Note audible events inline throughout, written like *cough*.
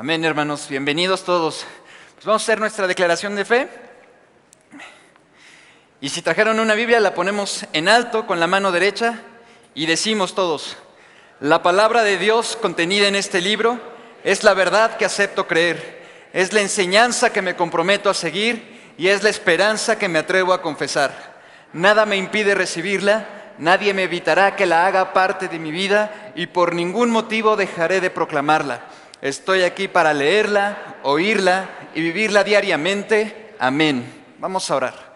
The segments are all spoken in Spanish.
Amén, hermanos. Bienvenidos todos. Pues vamos a hacer nuestra declaración de fe. Y si trajeron una Biblia, la ponemos en alto con la mano derecha y decimos todos, la palabra de Dios contenida en este libro es la verdad que acepto creer, es la enseñanza que me comprometo a seguir y es la esperanza que me atrevo a confesar. Nada me impide recibirla, nadie me evitará que la haga parte de mi vida y por ningún motivo dejaré de proclamarla. Estoy aquí para leerla, oírla y vivirla diariamente. Amén. Vamos a orar.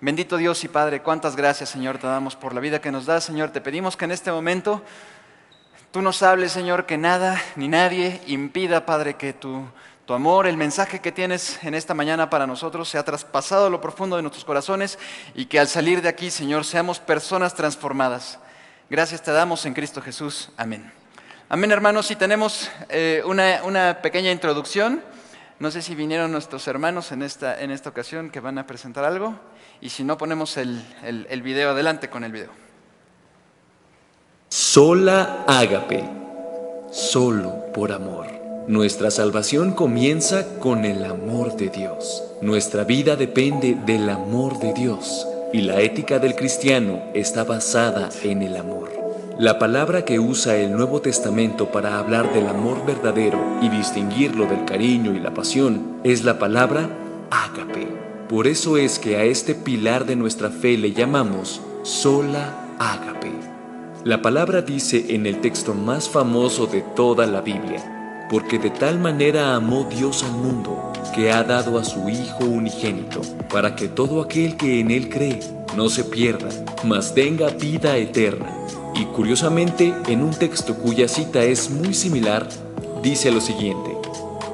Bendito Dios y Padre, cuántas gracias Señor te damos por la vida que nos das, Señor. Te pedimos que en este momento tú nos hables, Señor, que nada ni nadie impida, Padre, que tu, tu amor, el mensaje que tienes en esta mañana para nosotros sea traspasado a lo profundo de nuestros corazones y que al salir de aquí, Señor, seamos personas transformadas. Gracias te damos en Cristo Jesús. Amén. Amén, hermanos. Y tenemos eh, una, pequeña introducción. No sé si vinieron nuestros hermanos en esta, en esta ocasión que van a presentar algo. Y si no, ponemos el, el, el video adelante con el video. Sola ágape, solo por amor. Nuestra salvación comienza con el amor de Dios. Nuestra vida depende del amor de Dios. Y la ética del cristiano está basada en el amor. La palabra que usa el Nuevo Testamento para hablar del amor verdadero y distinguirlo del cariño y la pasión es la palabra ágape. Por eso es que a este pilar de nuestra fe le llamamos sola ágape. La palabra dice en el texto más famoso de toda la Biblia, porque de tal manera amó Dios al mundo, que ha dado a su Hijo unigénito, para que todo aquel que en Él cree no se pierda, mas tenga vida eterna. Y curiosamente, en un texto cuya cita es muy similar, dice lo siguiente,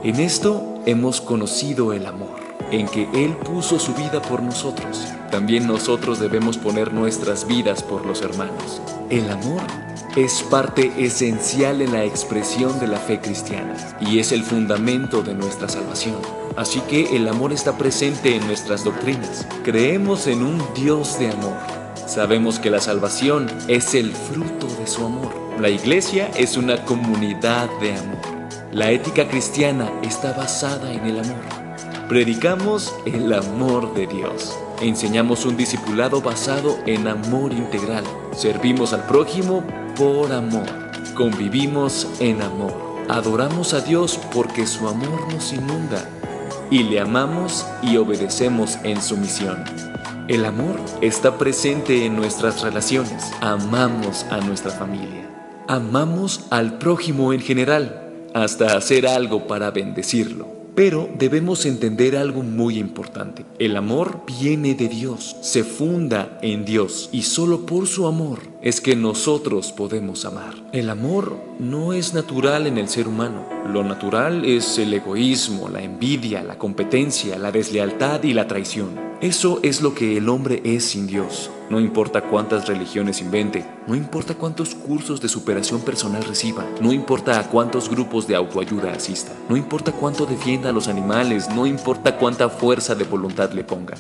en esto hemos conocido el amor, en que Él puso su vida por nosotros. También nosotros debemos poner nuestras vidas por los hermanos. El amor es parte esencial en la expresión de la fe cristiana y es el fundamento de nuestra salvación. Así que el amor está presente en nuestras doctrinas. Creemos en un Dios de amor Sabemos que la salvación es el fruto de su amor. La iglesia es una comunidad de amor. La ética cristiana está basada en el amor. Predicamos el amor de Dios. Enseñamos un discipulado basado en amor integral. Servimos al prójimo por amor. Convivimos en amor. Adoramos a Dios porque su amor nos inunda. Y le amamos y obedecemos en su misión. El amor está presente en nuestras relaciones. Amamos a nuestra familia. Amamos al prójimo en general, hasta hacer algo para bendecirlo. Pero debemos entender algo muy importante. El amor viene de Dios, se funda en Dios y solo por su amor es que nosotros podemos amar. El amor no es natural en el ser humano. Lo natural es el egoísmo, la envidia, la competencia, la deslealtad y la traición. Eso es lo que el hombre es sin Dios. No importa cuántas religiones invente, no importa cuántos cursos de superación personal reciba, no importa a cuántos grupos de autoayuda asista, no importa cuánto defienda a los animales, no importa cuánta fuerza de voluntad le ponga.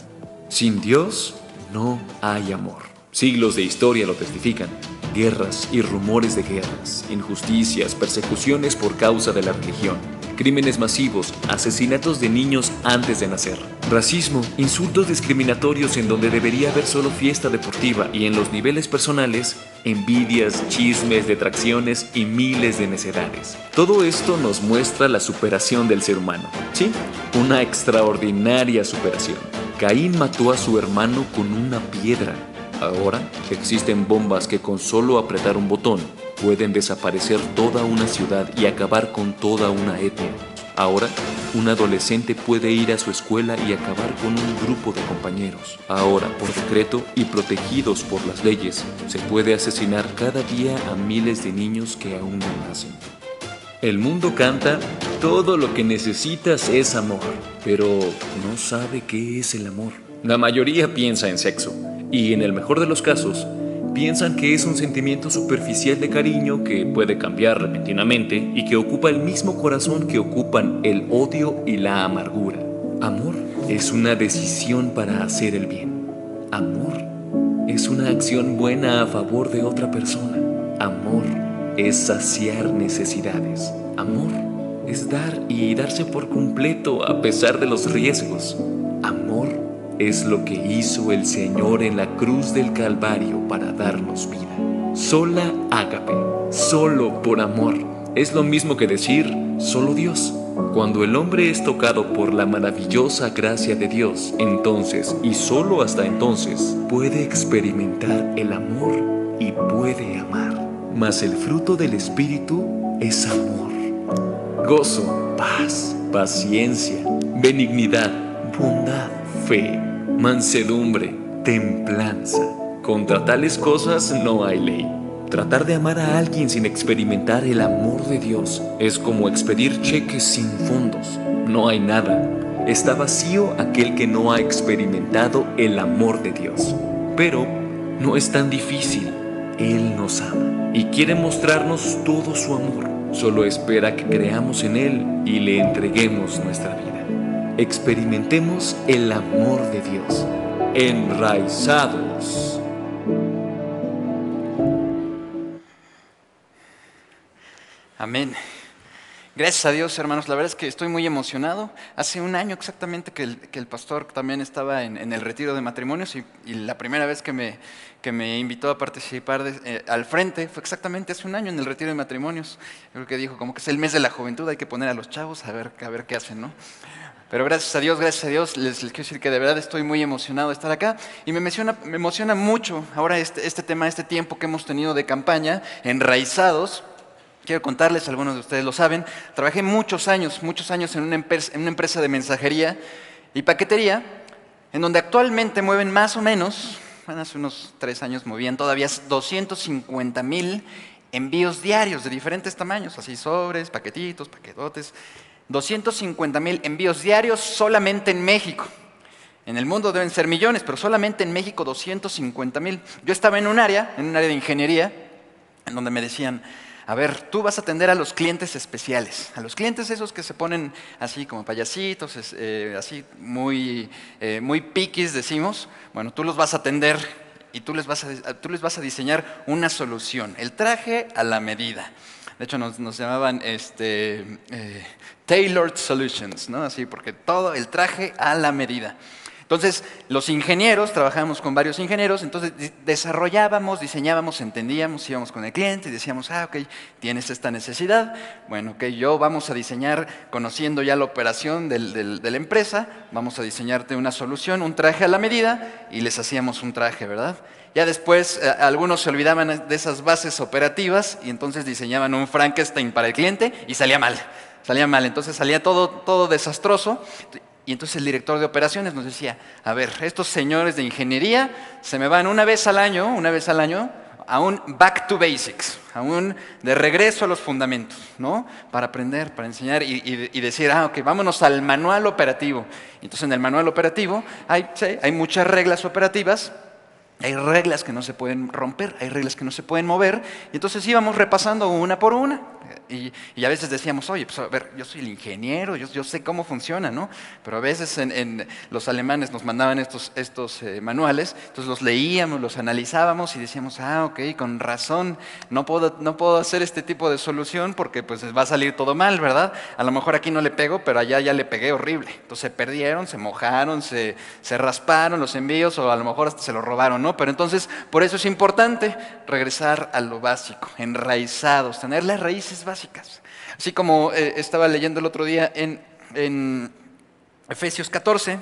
Sin Dios no hay amor. Siglos de historia lo testifican. Guerras y rumores de guerras, injusticias, persecuciones por causa de la religión crímenes masivos, asesinatos de niños antes de nacer, racismo, insultos discriminatorios en donde debería haber solo fiesta deportiva y en los niveles personales, envidias, chismes, detracciones y miles de necedades. Todo esto nos muestra la superación del ser humano. Sí, una extraordinaria superación. Caín mató a su hermano con una piedra. Ahora existen bombas que con solo apretar un botón pueden desaparecer toda una ciudad y acabar con toda una etnia. Ahora, un adolescente puede ir a su escuela y acabar con un grupo de compañeros. Ahora, por decreto y protegidos por las leyes, se puede asesinar cada día a miles de niños que aún no nacen. El mundo canta, todo lo que necesitas es amor, pero no sabe qué es el amor. La mayoría piensa en sexo, y en el mejor de los casos, piensan que es un sentimiento superficial de cariño que puede cambiar repentinamente y que ocupa el mismo corazón que ocupan el odio y la amargura. Amor es una decisión para hacer el bien. Amor es una acción buena a favor de otra persona. Amor es saciar necesidades. Amor es dar y darse por completo a pesar de los riesgos. Amor es lo que hizo el Señor en la cruz del Calvario para darnos vida. Sola ágape, solo por amor. Es lo mismo que decir solo Dios. Cuando el hombre es tocado por la maravillosa gracia de Dios, entonces y solo hasta entonces puede experimentar el amor y puede amar. Mas el fruto del Espíritu es amor, gozo, paz, paciencia, benignidad, bondad, fe, mansedumbre, templanza. Contra tales cosas no hay ley. Tratar de amar a alguien sin experimentar el amor de Dios es como expedir cheques sin fondos. No hay nada. Está vacío aquel que no ha experimentado el amor de Dios. Pero no es tan difícil. Él nos ama y quiere mostrarnos todo su amor. Solo espera que creamos en Él y le entreguemos nuestra vida. Experimentemos el amor de Dios. Enraizados. Amén. Gracias a Dios, hermanos. La verdad es que estoy muy emocionado. Hace un año exactamente que el, pastor también estaba en, el retiro de matrimonios y, la primera vez que me, que me invitó a participar eh, al frente fue exactamente hace un año en el retiro de matrimonios. Creo que dijo como que es el mes de la juventud, hay que poner a los chavos a ver, a ver qué hacen, ¿no? Pero gracias a Dios, gracias a Dios, les, quiero decir que de verdad estoy muy emocionado de estar acá. Y me emociona, me emociona mucho ahora este, este tema, este tiempo que hemos tenido de campaña, enraizados. Quiero contarles, algunos de ustedes lo saben, trabajé muchos años, muchos años en una, empresa, de mensajería y paquetería, en donde actualmente mueven más o menos, bueno, hace unos tres años movían todavía 250 mil envíos diarios de diferentes tamaños, así sobres, paquetitos, paquetotes, 250 mil envíos diarios solamente en México. En el mundo deben ser millones, pero solamente en México 250 mil. Yo estaba en un área, en un área de ingeniería, en donde me decían, a ver, tú vas a atender a los clientes especiales, a los clientes esos que se ponen así como payasitos, eh, así muy, eh, muy piquis, decimos, bueno, tú los vas a atender y tú les vas a, tú les vas a diseñar una solución, el traje a la medida. De hecho, nos, llamaban este, eh, tailored solutions, ¿no? Así, porque todo el traje a la medida. Entonces, los ingenieros, trabajábamos con varios ingenieros, entonces desarrollábamos, diseñábamos, entendíamos, íbamos con el cliente y decíamos, ah, ok, tienes esta necesidad, bueno, ok, yo vamos a diseñar, conociendo ya la operación de la empresa, vamos a diseñarte una solución, un traje a la medida, y les hacíamos un traje, ¿verdad? Ya después eh, algunos se olvidaban de esas bases operativas y entonces diseñaban un Frankenstein para el cliente y salía mal salía mal, entonces salía todo, todo desastroso y entonces el director de operaciones nos decía, a ver, estos señores de ingeniería se me van una vez al año, una vez al año, a un back to basics, a un de regreso a los fundamentos, ¿no? Para aprender, para enseñar y, decir, ah, ok, vámonos al manual operativo. Entonces en el manual operativo hay, hay muchas reglas operativas, hay reglas que no se pueden romper, hay reglas que no se pueden mover, y entonces íbamos repasando una por una. Y, a veces decíamos, oye, pues a ver, yo soy el ingeniero, yo, sé cómo funciona, ¿no? Pero a veces los alemanes nos mandaban estos, eh, manuales, entonces los leíamos, los analizábamos y decíamos, ah, ok, con razón, no puedo, hacer este tipo de solución porque pues va a salir todo mal, ¿verdad? A lo mejor aquí no le pego, pero allá ya le pegué horrible. Entonces se perdieron, se mojaron, se, se rasparon los envíos o a lo mejor hasta se los robaron, ¿no? Pero entonces, por eso es importante regresar a lo básico, enraizados, tener las raíces básicas. Así como eh, estaba leyendo el otro día en, en Efesios 14,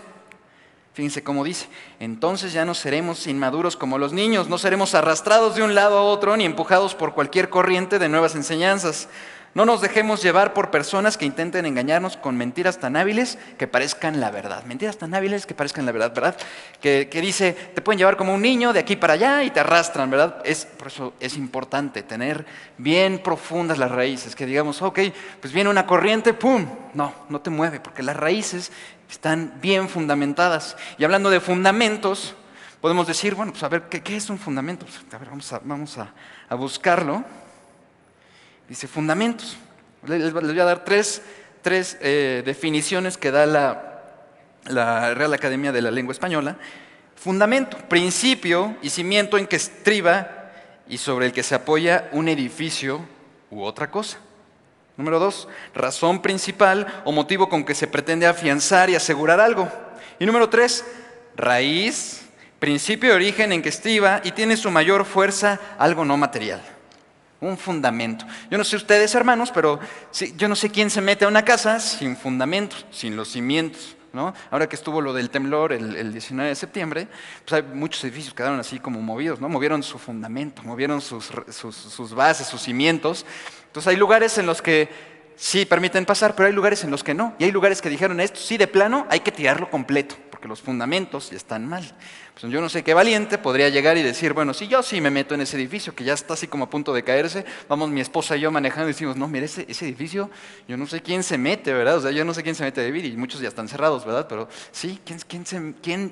fíjense cómo dice, entonces ya no seremos inmaduros como los niños, no seremos arrastrados de un lado a otro ni empujados por cualquier corriente de nuevas enseñanzas no nos dejemos llevar por personas que intenten engañarnos con mentiras tan hábiles que parezcan la verdad. Mentiras tan hábiles que parezcan la verdad, ¿verdad? Que, dice, te pueden llevar como un niño de aquí para allá y te arrastran, ¿verdad? Es, por eso es importante tener bien profundas las raíces, que digamos, ok, pues viene una corriente, ¡pum! No, no te mueve, porque las raíces están bien fundamentadas. Y hablando de fundamentos, podemos decir, bueno, pues a ver, ¿qué, es un fundamento? Pues, a ver, vamos a, vamos a buscarlo. Dice fundamentos. Les voy a dar tres, eh, definiciones que da la, Real Academia de la Lengua Española. Fundamento, principio y cimiento en que estriba y sobre el que se apoya un edificio u otra cosa. Número dos, razón principal o motivo con que se pretende afianzar y asegurar algo. Y número tres, raíz, principio de origen en que estriba y tiene su mayor fuerza algo no material. Un fundamento. Yo no sé ustedes, hermanos, pero yo no sé quién se mete a una casa sin fundamentos, sin los cimientos. Ahora que estuvo lo del temblor el, 19 de septiembre, pues hay muchos edificios que quedaron así como movidos, ¿no? Movieron su fundamento, movieron sus, sus bases, sus cimientos. Entonces hay lugares en los que sí permiten pasar, pero hay lugares en los que no. Y hay lugares que dijeron esto, sí, de plano, hay que tirarlo completo, porque los fundamentos están mal. Pues yo no sé qué valiente podría llegar y decir, bueno, si yo sí me meto en ese edificio que ya está así como a punto de caerse, vamos mi esposa y yo manejando y decimos, no, mire, ese, edificio, yo no sé quién se mete, ¿verdad? O sea, yo no sé quién se mete a vivir y muchos ya están cerrados, ¿verdad? Pero sí, ¿quién,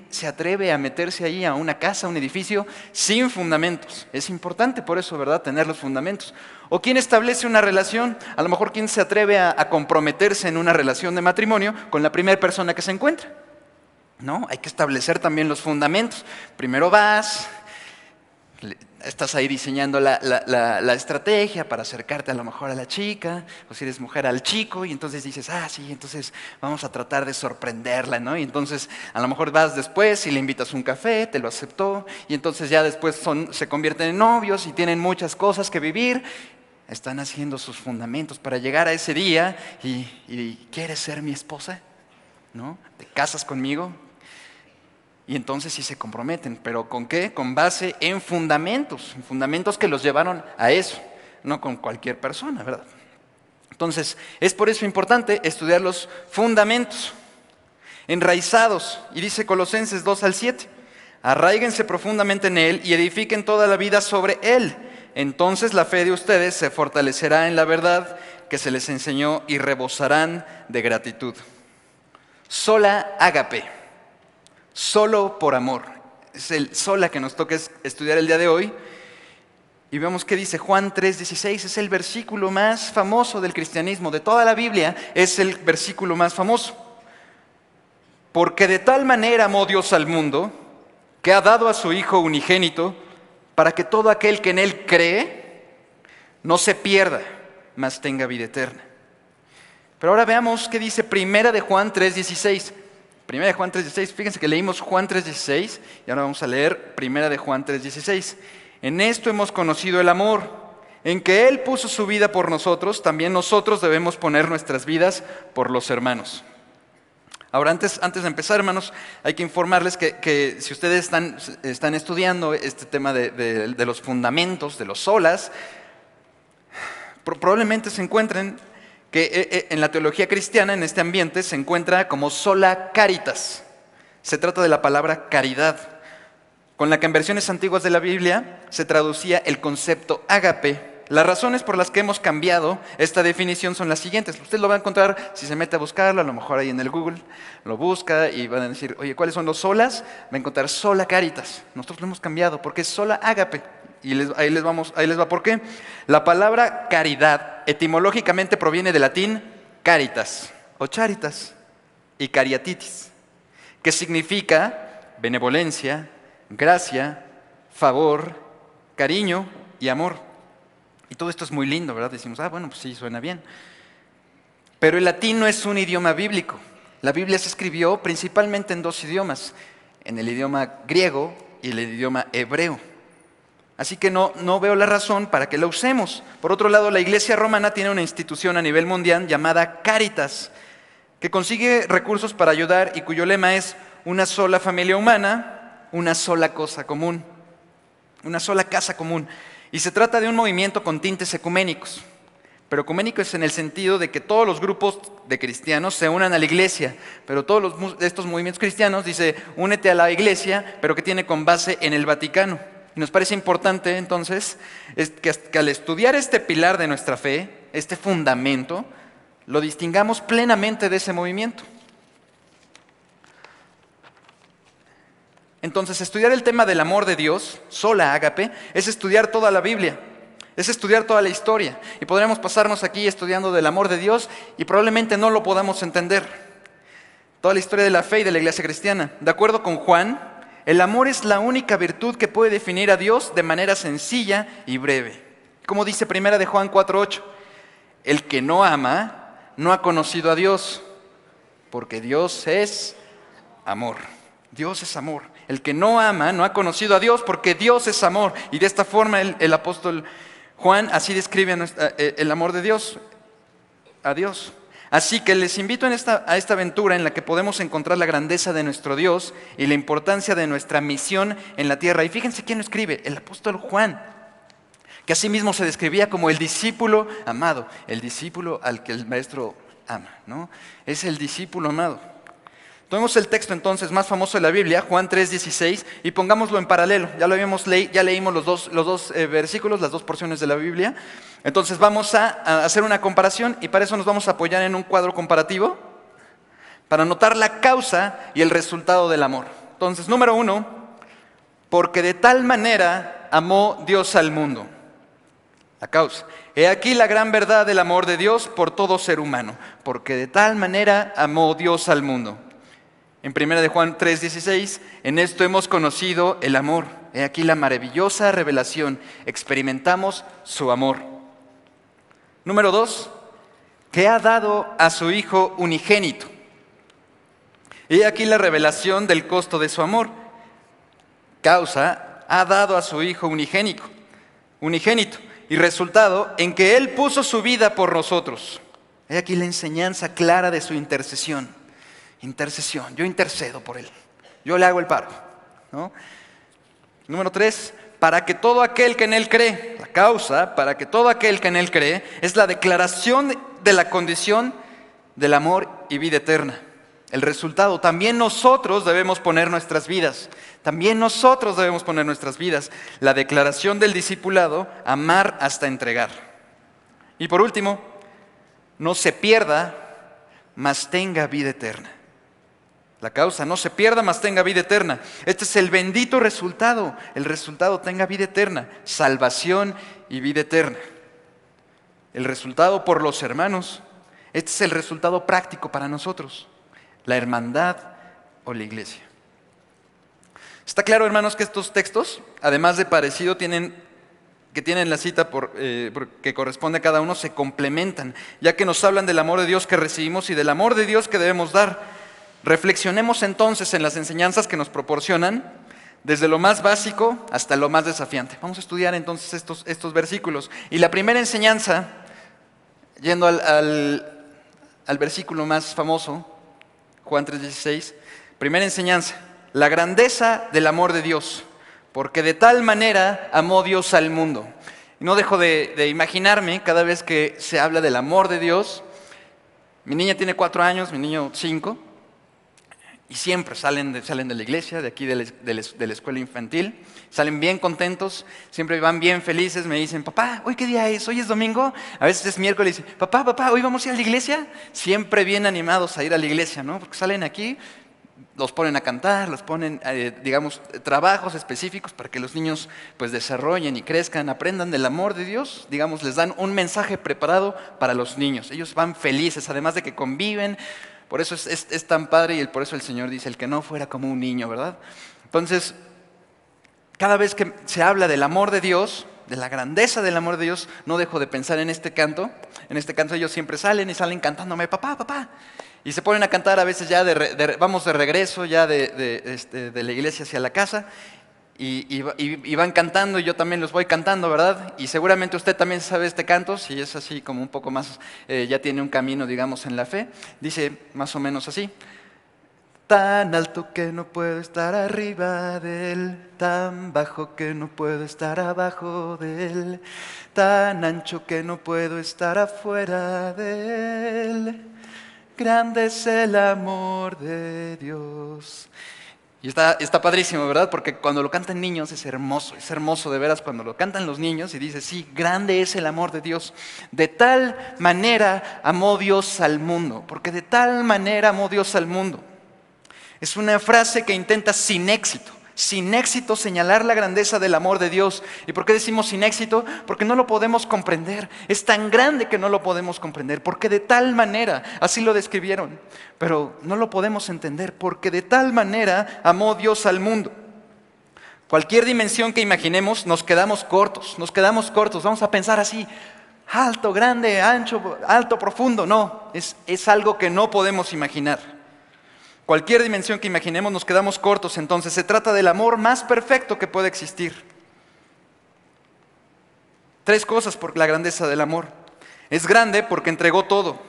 se, atreve a meterse ahí a una casa, a un edificio sin fundamentos? Es importante por eso, ¿verdad? Tener los fundamentos. ¿O quién establece una relación? A lo mejor quién se atreve a comprometerse en una relación de matrimonio con la primera persona que se encuentra. ¿No? Hay que establecer también los fundamentos. Primero vas, estás ahí diseñando la, estrategia para acercarte a lo mejor a la chica, o si eres mujer al chico, y entonces dices, ah, sí, entonces vamos a tratar de sorprenderla, ¿no? Y entonces a lo mejor vas después y le invitas un café, te lo aceptó, y entonces ya después son, se convierten en novios y tienen muchas cosas que vivir, están haciendo sus fundamentos para llegar a ese día y, y ¿quieres ser mi esposa? ¿No? ¿Te casas conmigo? Y entonces sí se comprometen, pero ¿con qué? Con base en fundamentos, en fundamentos que los llevaron a eso, no con cualquier persona, ¿verdad? Entonces, es por eso importante estudiar los fundamentos, enraizados, y dice Colosenses 2 al 7, arraíguense profundamente en Él y edifiquen toda la vida sobre Él. Entonces la fe de ustedes se fortalecerá en la verdad que se les enseñó y rebosarán de gratitud. Sola ágape solo por amor. Es el sola que nos toca estudiar el día de hoy. Y vemos que dice Juan 3:16, es el versículo más famoso del cristianismo, de toda la Biblia, es el versículo más famoso. Porque de tal manera amó Dios al mundo, que ha dado a su Hijo unigénito, para que todo aquel que en Él cree no se pierda, mas tenga vida eterna. Pero ahora veamos qué dice Primera de Juan 3:16. Primera de Juan 3.16, fíjense que leímos Juan 3.16 y ahora vamos a leer Primera de Juan 3.16. En esto hemos conocido el amor, en que Él puso su vida por nosotros, también nosotros debemos poner nuestras vidas por los hermanos. Ahora, antes, antes de empezar, hermanos, hay que informarles que, si ustedes están, están, estudiando este tema de, de los fundamentos, de los solas, probablemente se encuentren que eh, eh, en la teología cristiana, en este ambiente, se encuentra como sola caritas. Se trata de la palabra caridad, con la que en versiones antiguas de la Biblia se traducía el concepto ágape. Las razones por las que hemos cambiado esta definición son las siguientes. Usted lo va a encontrar si se mete a buscarlo, a lo mejor ahí en el Google, lo busca y van a decir, oye, ¿cuáles son los solas? Va a encontrar sola caritas. Nosotros lo hemos cambiado porque es sola ágape. Y ahí, les vamos, ahí les va por qué. La palabra caridad etimológicamente proviene del latín caritas o charitas y cariatitis, que significa benevolencia, gracia, favor, cariño y amor. Y todo esto es muy lindo, ¿verdad? Decimos, ah, bueno, pues sí, suena bien. Pero el latín no es un idioma bíblico. La Biblia se escribió principalmente en dos idiomas, en el idioma griego y el idioma hebreo. Así que no, no veo la razón para que la usemos. Por otro lado, la Iglesia romana tiene una institución a nivel mundial llamada Caritas, que consigue recursos para ayudar y cuyo lema es una sola familia humana, una sola cosa común, una sola casa común. Y se trata de un movimiento con tintes ecuménicos. Pero ecuménicos en el sentido de que todos los grupos de cristianos se unan a la iglesia, pero todos los, estos movimientos cristianos dice, únete a la iglesia, pero que tiene con base en el Vaticano. Y nos parece importante entonces que, al estudiar este pilar de nuestra fe, este fundamento, lo distingamos plenamente de ese movimiento. Entonces, estudiar el tema del amor de Dios, sola ágape, es estudiar toda la Biblia, es estudiar toda la historia. Y podremos pasarnos aquí estudiando del amor de Dios y probablemente no lo podamos entender. Toda la historia de la fe y de la iglesia cristiana. De acuerdo con Juan, El amor es la única virtud que puede definir a Dios de manera sencilla y breve. Como dice primera de Juan 4:8, el que no ama no ha conocido a Dios, porque Dios es amor. Dios es amor. El que no ama no ha conocido a Dios porque Dios es amor. Y de esta forma el, apóstol Juan así describe eh, el amor de Dios a Dios. Así que les invito a esta aventura en la que podemos encontrar la grandeza de nuestro Dios y la importancia de nuestra misión en la tierra. Y fíjense quién lo escribe, el apóstol Juan, que asimismo se describía como el discípulo amado, el discípulo al que el maestro ama, ¿no? Es el discípulo amado. Tomemos el texto entonces más famoso de la Biblia, Juan 3:16, y pongámoslo en paralelo. Ya lo habíamos leído, ya leímos los dos, eh, versículos, las dos porciones de la Biblia. Entonces vamos a, hacer una comparación y para eso nos vamos a apoyar en un cuadro comparativo para notar la causa y el resultado del amor. Entonces, número uno, porque de tal manera amó Dios al mundo. La causa. He aquí la gran verdad del amor de Dios por todo ser humano, porque de tal manera amó Dios al mundo. En 1 de Juan 3:16, en esto hemos conocido el amor. He aquí la maravillosa revelación. Experimentamos su amor. Número dos, que ha dado a su Hijo unigénito. He aquí la revelación del costo de su amor. Causa, ha dado a su Hijo unigénito. Unigénito. Y resultado en que Él puso su vida por nosotros. He aquí la enseñanza clara de su intercesión. Intercesión. Yo intercedo por él. Yo le hago el paro. Número tres, para que todo aquel que en él cree, la causa, para que todo aquel que en él cree, es la declaración de la condición del amor y vida eterna. El resultado, también nosotros debemos poner nuestras vidas, también nosotros debemos poner nuestras vidas. La declaración del discipulado, amar hasta entregar. Y por último, no se pierda, mas tenga vida eterna. La causa no se pierda, mas tenga vida eterna. Este es el bendito resultado. El resultado tenga vida eterna, salvación y vida eterna. El resultado por los hermanos. Este es el resultado práctico para nosotros. La hermandad o la iglesia. Está claro, hermanos, que estos textos, además de parecido, tienen que tienen la cita por, eh, que corresponde a cada uno, se complementan, ya que nos hablan del amor de Dios que recibimos y del amor de Dios que debemos dar. Reflexionemos entonces en las enseñanzas que nos proporcionan, desde lo más básico hasta lo más desafiante. Vamos a estudiar entonces estos, versículos. Y la primera enseñanza, yendo al, versículo más famoso, Juan 3:16, primera enseñanza, la grandeza del amor de Dios, porque de tal manera amó Dios al mundo. No dejo de, de imaginarme cada vez que se habla del amor de Dios, mi niña tiene cuatro años, mi niño cinco, y siempre salen de, salen de la iglesia, de aquí de la, escuela infantil, salen bien contentos, siempre van bien felices, me dicen, papá, ¿hoy qué día es? ¿Hoy es domingo? A veces es miércoles, papá, papá, ¿hoy vamos a ir a la iglesia? Siempre bien animados a ir a la iglesia, ¿no? Porque salen aquí, los ponen a cantar, los ponen, eh, digamos, trabajos específicos para que los niños pues desarrollen y crezcan, aprendan del amor de Dios, digamos, les dan un mensaje preparado para los niños. Ellos van felices, además de que conviven, por eso es, tan padre y por eso el Señor dice, el que no fuera como un niño, ¿verdad? Entonces, cada vez que se habla del amor de Dios, de la grandeza del amor de Dios, no dejo de pensar en este canto. En este canto ellos siempre salen y salen cantándome, papá, papá. Y se ponen a cantar a veces ya, de, vamos de regreso ya este, de la iglesia hacia la casa y, van cantando y yo también los voy cantando, ¿verdad? Y seguramente usted también sabe este canto, si es así como un poco más, eh, ya tiene un camino, digamos, en la fe. Dice más o menos así. Tan alto que no puedo estar arriba de él, tan bajo que no puedo estar abajo de él, tan ancho que no puedo estar afuera de él. Grande es el amor de Dios. Y está, está padrísimo, ¿verdad? Porque cuando lo cantan niños es hermoso, es hermoso de veras cuando lo cantan los niños y dice, sí, grande es el amor de Dios. De tal manera amó Dios al mundo, porque de tal manera amó Dios al mundo. Es una frase que intenta sin éxito sin éxito señalar la grandeza del amor de Dios. ¿Y por qué decimos sin éxito? Porque no lo podemos comprender. Es tan grande que no lo podemos comprender. Porque de tal manera, así lo describieron, pero no lo podemos entender. Porque de tal manera amó Dios al mundo. Cualquier dimensión que imaginemos, nos quedamos cortos, nos quedamos cortos. Vamos a pensar así, alto, grande, ancho, alto, profundo. No, es, es algo que no podemos imaginar. Cualquier dimensión que imaginemos, nos quedamos cortos. Entonces se trata del amor más perfecto que puede existir. Tres cosas por la grandeza del amor. Es grande porque entregó todo.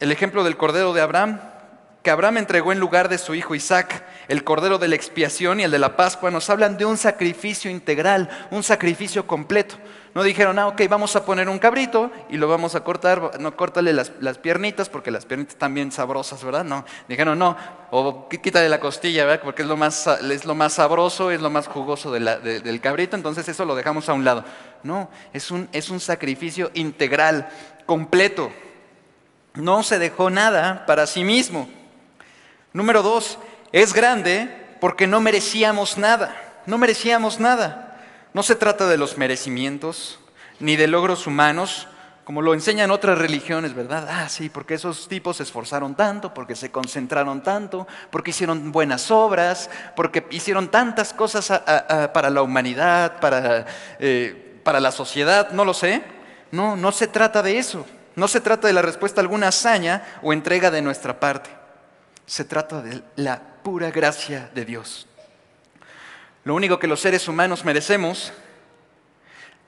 El ejemplo del Cordero de Abraham, que Abraham entregó en lugar de su hijo Isaac, el Cordero de la expiación y el de la Pascua, nos hablan de un sacrificio integral, un sacrificio completo. No dijeron, ah, ok, vamos a poner un cabrito y lo vamos a cortar, no, córtale las, piernitas porque las piernitas están bien sabrosas, ¿verdad? No, dijeron, no, o quítale la costilla, ¿verdad? Porque es lo más, es lo más sabroso, es lo más jugoso del cabrito, entonces eso lo dejamos a un lado. No, es un, es un sacrificio integral, completo. No se dejó nada para sí mismo. Número dos, es grande porque no merecíamos nada, no merecíamos nada. No se trata de los merecimientos ni de logros humanos, como lo enseñan otras religiones, ¿verdad? Ah, sí, porque esos tipos se esforzaron tanto, porque se concentraron tanto, porque hicieron buenas obras, porque hicieron tantas cosas para la humanidad, para, eh, para la sociedad, no lo sé. No, no se trata de eso. No se trata de la respuesta a alguna hazaña o entrega de nuestra parte. Se trata de la pura gracia de Dios. Lo único que los seres humanos merecemos,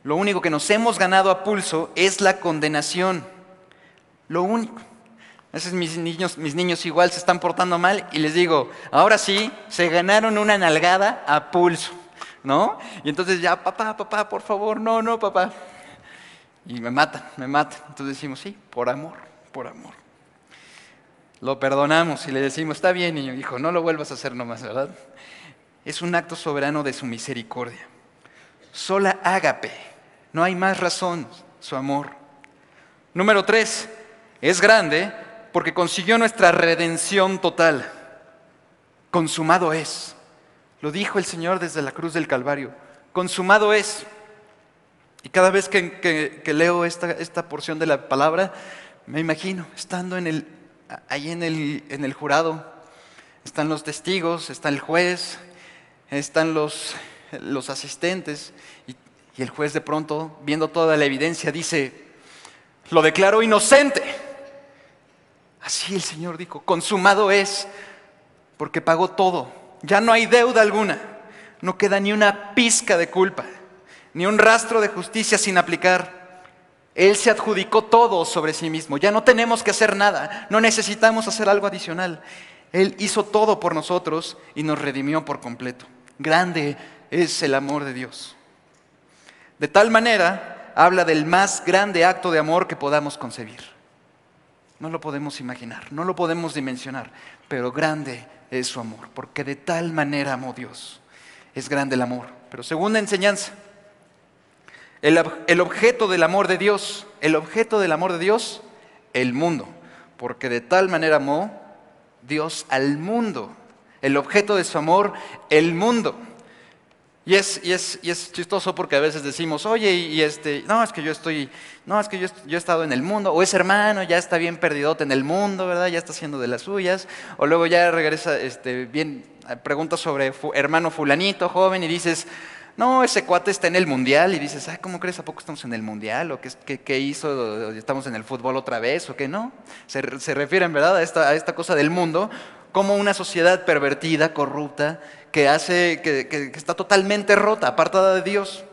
lo único que nos hemos ganado a pulso es la condenación. Lo único. A veces mis niños, mis niños igual se están portando mal y les digo, ahora sí, se ganaron una nalgada a pulso, ¿no? Y entonces ya, papá, papá, por favor, no, no, papá. Y me matan, me matan. Entonces decimos, sí, por amor, por amor. Lo perdonamos y le decimos, está bien, niño, hijo, no lo vuelvas a hacer nomás, ¿verdad? Es un acto soberano de su misericordia. Sola ágape, no hay más razón, su amor. Número tres, es grande porque consiguió nuestra redención total. Consumado es. Lo dijo el Señor desde la cruz del Calvario. Consumado es. Y cada vez que, leo esta, esta, porción de la palabra, me imagino estando en el, ahí en el, en el jurado. Están los testigos, está el juez, están los, los asistentes y, y el juez de pronto, viendo toda la evidencia, dice, lo declaro inocente. Así el Señor dijo, consumado es, porque pagó todo, ya no hay deuda alguna, no queda ni una pizca de culpa, ni un rastro de justicia sin aplicar. Él se adjudicó todo sobre sí mismo, ya no tenemos que hacer nada, no necesitamos hacer algo adicional. Él hizo todo por nosotros y nos redimió por completo. Grande es el amor de Dios. De tal manera, habla del más grande acto de amor que podamos concebir. No lo podemos imaginar, no lo podemos dimensionar, pero grande es su amor, porque de tal manera amó Dios. Es grande el amor. Pero segunda enseñanza, el, el, objeto del amor de Dios, el objeto del amor de Dios, el mundo, porque de tal manera amó Dios al mundo el objeto de su amor, el mundo. Y es, y es, y es chistoso porque a veces decimos, oye, y, este, no, es que yo estoy, no, es que yo, yo, he estado en el mundo, o ese hermano ya está bien perdidote en el mundo, ¿verdad? Ya está haciendo de las suyas, o luego ya regresa, este, bien, pregunta sobre hermano fulanito, joven, y dices, no, ese cuate está en el mundial, y dices, ay, ¿cómo crees? ¿A poco estamos en el mundial? ¿O qué, qué, hizo? ¿Estamos en el fútbol otra vez? ¿O qué no? Se, se refieren, ¿verdad? A esta, a esta cosa del mundo, como una sociedad pervertida, corrupta, que hace, que, está totalmente rota, apartada de Dios.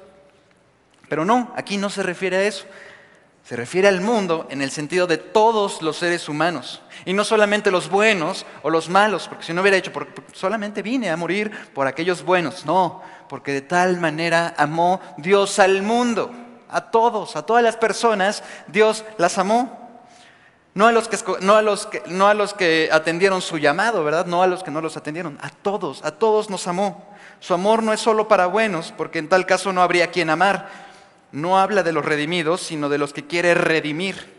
Pero no, aquí no se refiere a eso. Se refiere al mundo en el sentido de todos los seres humanos. Y no solamente los buenos o los malos, porque si no hubiera hecho, solamente vine a morir por aquellos buenos. No, porque de tal manera amó Dios al mundo, a todos, a todas las personas, Dios las amó. No a, los que, no, a los que, no a los que atendieron su llamado, ¿verdad? No a los que no los atendieron. A todos, a todos nos amó. Su amor no es solo para buenos, porque en tal caso no habría quien amar. No habla de los redimidos, sino de los que quiere redimir.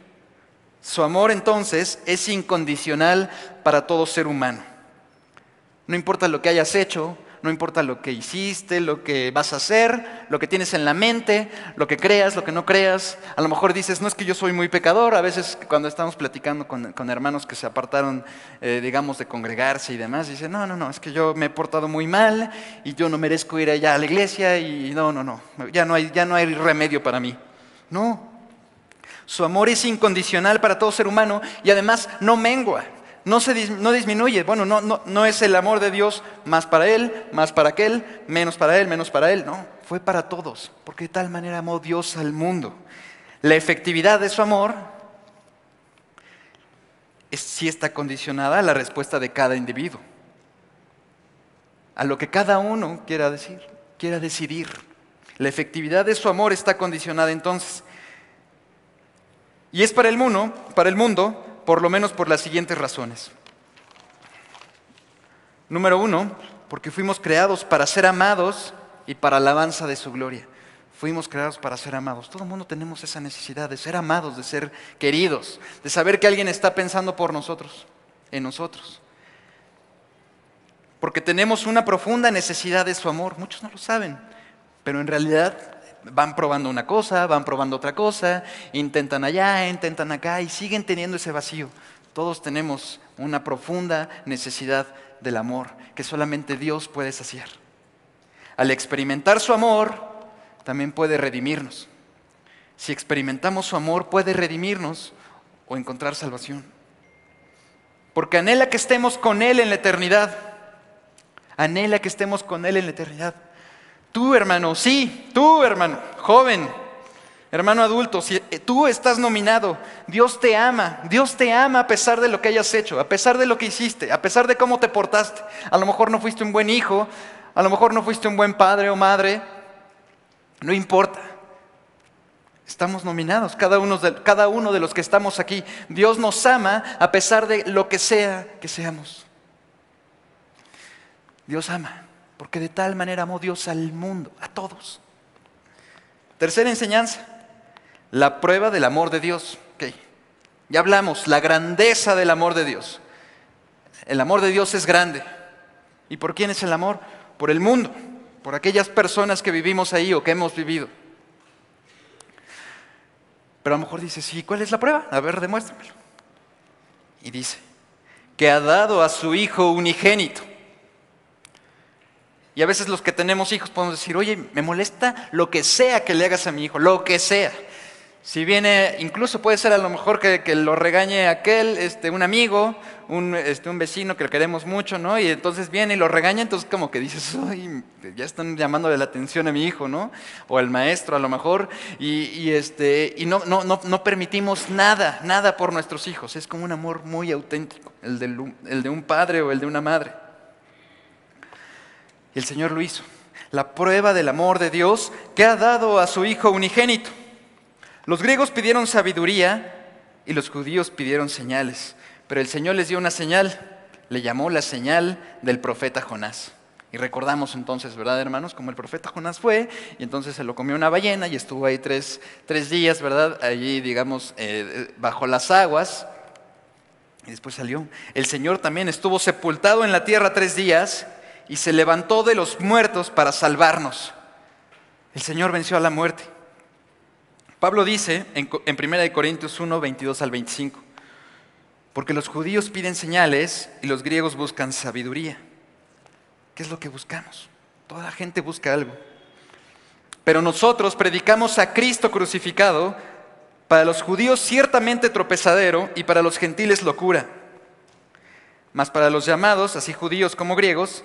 Su amor entonces es incondicional para todo ser humano. No importa lo que hayas hecho, no importa lo que hiciste, lo que vas a hacer, lo que tienes en la mente, lo que creas, lo que no creas. A lo mejor dices, no es que yo soy muy pecador. A veces cuando estamos platicando con, hermanos que se apartaron, eh, digamos, de congregarse y demás, dicen, no, no, no, es que yo me he portado muy mal y yo no merezco ir allá a la iglesia y no, no, no, ya no hay, ya no hay remedio para mí. No, su amor es incondicional para todo ser humano y además no mengua no, se, no disminuye. Bueno, no, no, no es el amor de Dios más para Él, más para aquel, menos para Él, menos para Él. No, fue para todos, porque de tal manera amó Dios al mundo. La efectividad de su amor sí está condicionada a la respuesta de cada individuo, a lo que cada uno quiera decir, quiera decidir. La efectividad de su amor está condicionada entonces. Y es para el mundo, para el mundo por lo menos por las siguientes razones. Número uno, porque fuimos creados para ser amados y para alabanza de su gloria. Fuimos creados para ser amados. Todo el mundo tenemos esa necesidad de ser amados, de ser queridos, de saber que alguien está pensando por nosotros, en nosotros. Porque tenemos una profunda necesidad de su amor. Muchos no lo saben, pero en realidad van probando una cosa, van probando otra cosa, intentan allá, intentan acá y siguen teniendo ese vacío. Todos tenemos una profunda necesidad del amor que solamente Dios puede saciar. Al experimentar su amor, también puede redimirnos. Si experimentamos su amor, puede redimirnos o encontrar salvación. Porque anhela que estemos con Él en la eternidad. Anhela que estemos con Él en la eternidad. Tú, hermano, sí, tú, hermano, joven, hermano adulto, si eh, tú estás nominado, Dios te ama, Dios te ama a pesar de lo que hayas hecho, a pesar de lo que hiciste, a pesar de cómo te portaste. A lo mejor no fuiste un buen hijo, a lo mejor no fuiste un buen padre o madre, no importa. Estamos nominados, cada uno, de, cada uno de los que estamos aquí. Dios nos ama a pesar de lo que sea que seamos. Dios ama. Porque de tal manera amó Dios al mundo, a todos. Tercera enseñanza, la prueba del amor de Dios. Ya hablamos, la grandeza del amor de Dios. El amor de Dios es grande. ¿Y por quién es el amor? Por el mundo, por aquellas personas que vivimos ahí o que hemos vivido. Pero a lo mejor dice, sí, ¿cuál es la prueba? A ver, demuéstramelo. Y dice, que ha dado a su Hijo unigénito y a veces los que tenemos hijos podemos decir, oye, me molesta lo que sea que le hagas a mi hijo, lo que sea. Si viene, incluso puede ser a lo mejor que, lo regañe aquel, este, un amigo, un, este, un vecino que lo queremos mucho, ¿no? Y entonces viene y lo regaña, entonces como que dices, ay, ya están llamándole la atención a mi hijo, ¿no? O al maestro a lo mejor, y, este, y no, no, no, no, permitimos nada, nada por nuestros hijos. Es como un amor muy auténtico, el, el de un padre o el de una madre. Y el Señor lo hizo. La prueba del amor de Dios que ha dado a su Hijo unigénito. Los griegos pidieron sabiduría y los judíos pidieron señales. Pero el Señor les dio una señal. Le llamó la señal del profeta Jonás. Y recordamos entonces, ¿verdad, hermanos? Como el profeta Jonás fue, y entonces se lo comió una ballena y estuvo ahí tres, días, ¿verdad? Allí, digamos, eh, bajo las aguas. Y después salió. El Señor también estuvo sepultado en la tierra tres días y se levantó de los muertos para salvarnos. El Señor venció a la muerte. Pablo dice en, 1 Corintios 1, 22 al 25, porque los judíos piden señales y los griegos buscan sabiduría. ¿Qué es lo que buscamos? Toda la gente busca algo. Pero nosotros predicamos a Cristo crucificado, para los judíos ciertamente tropezadero y para los gentiles locura. Mas para los llamados, así judíos como griegos,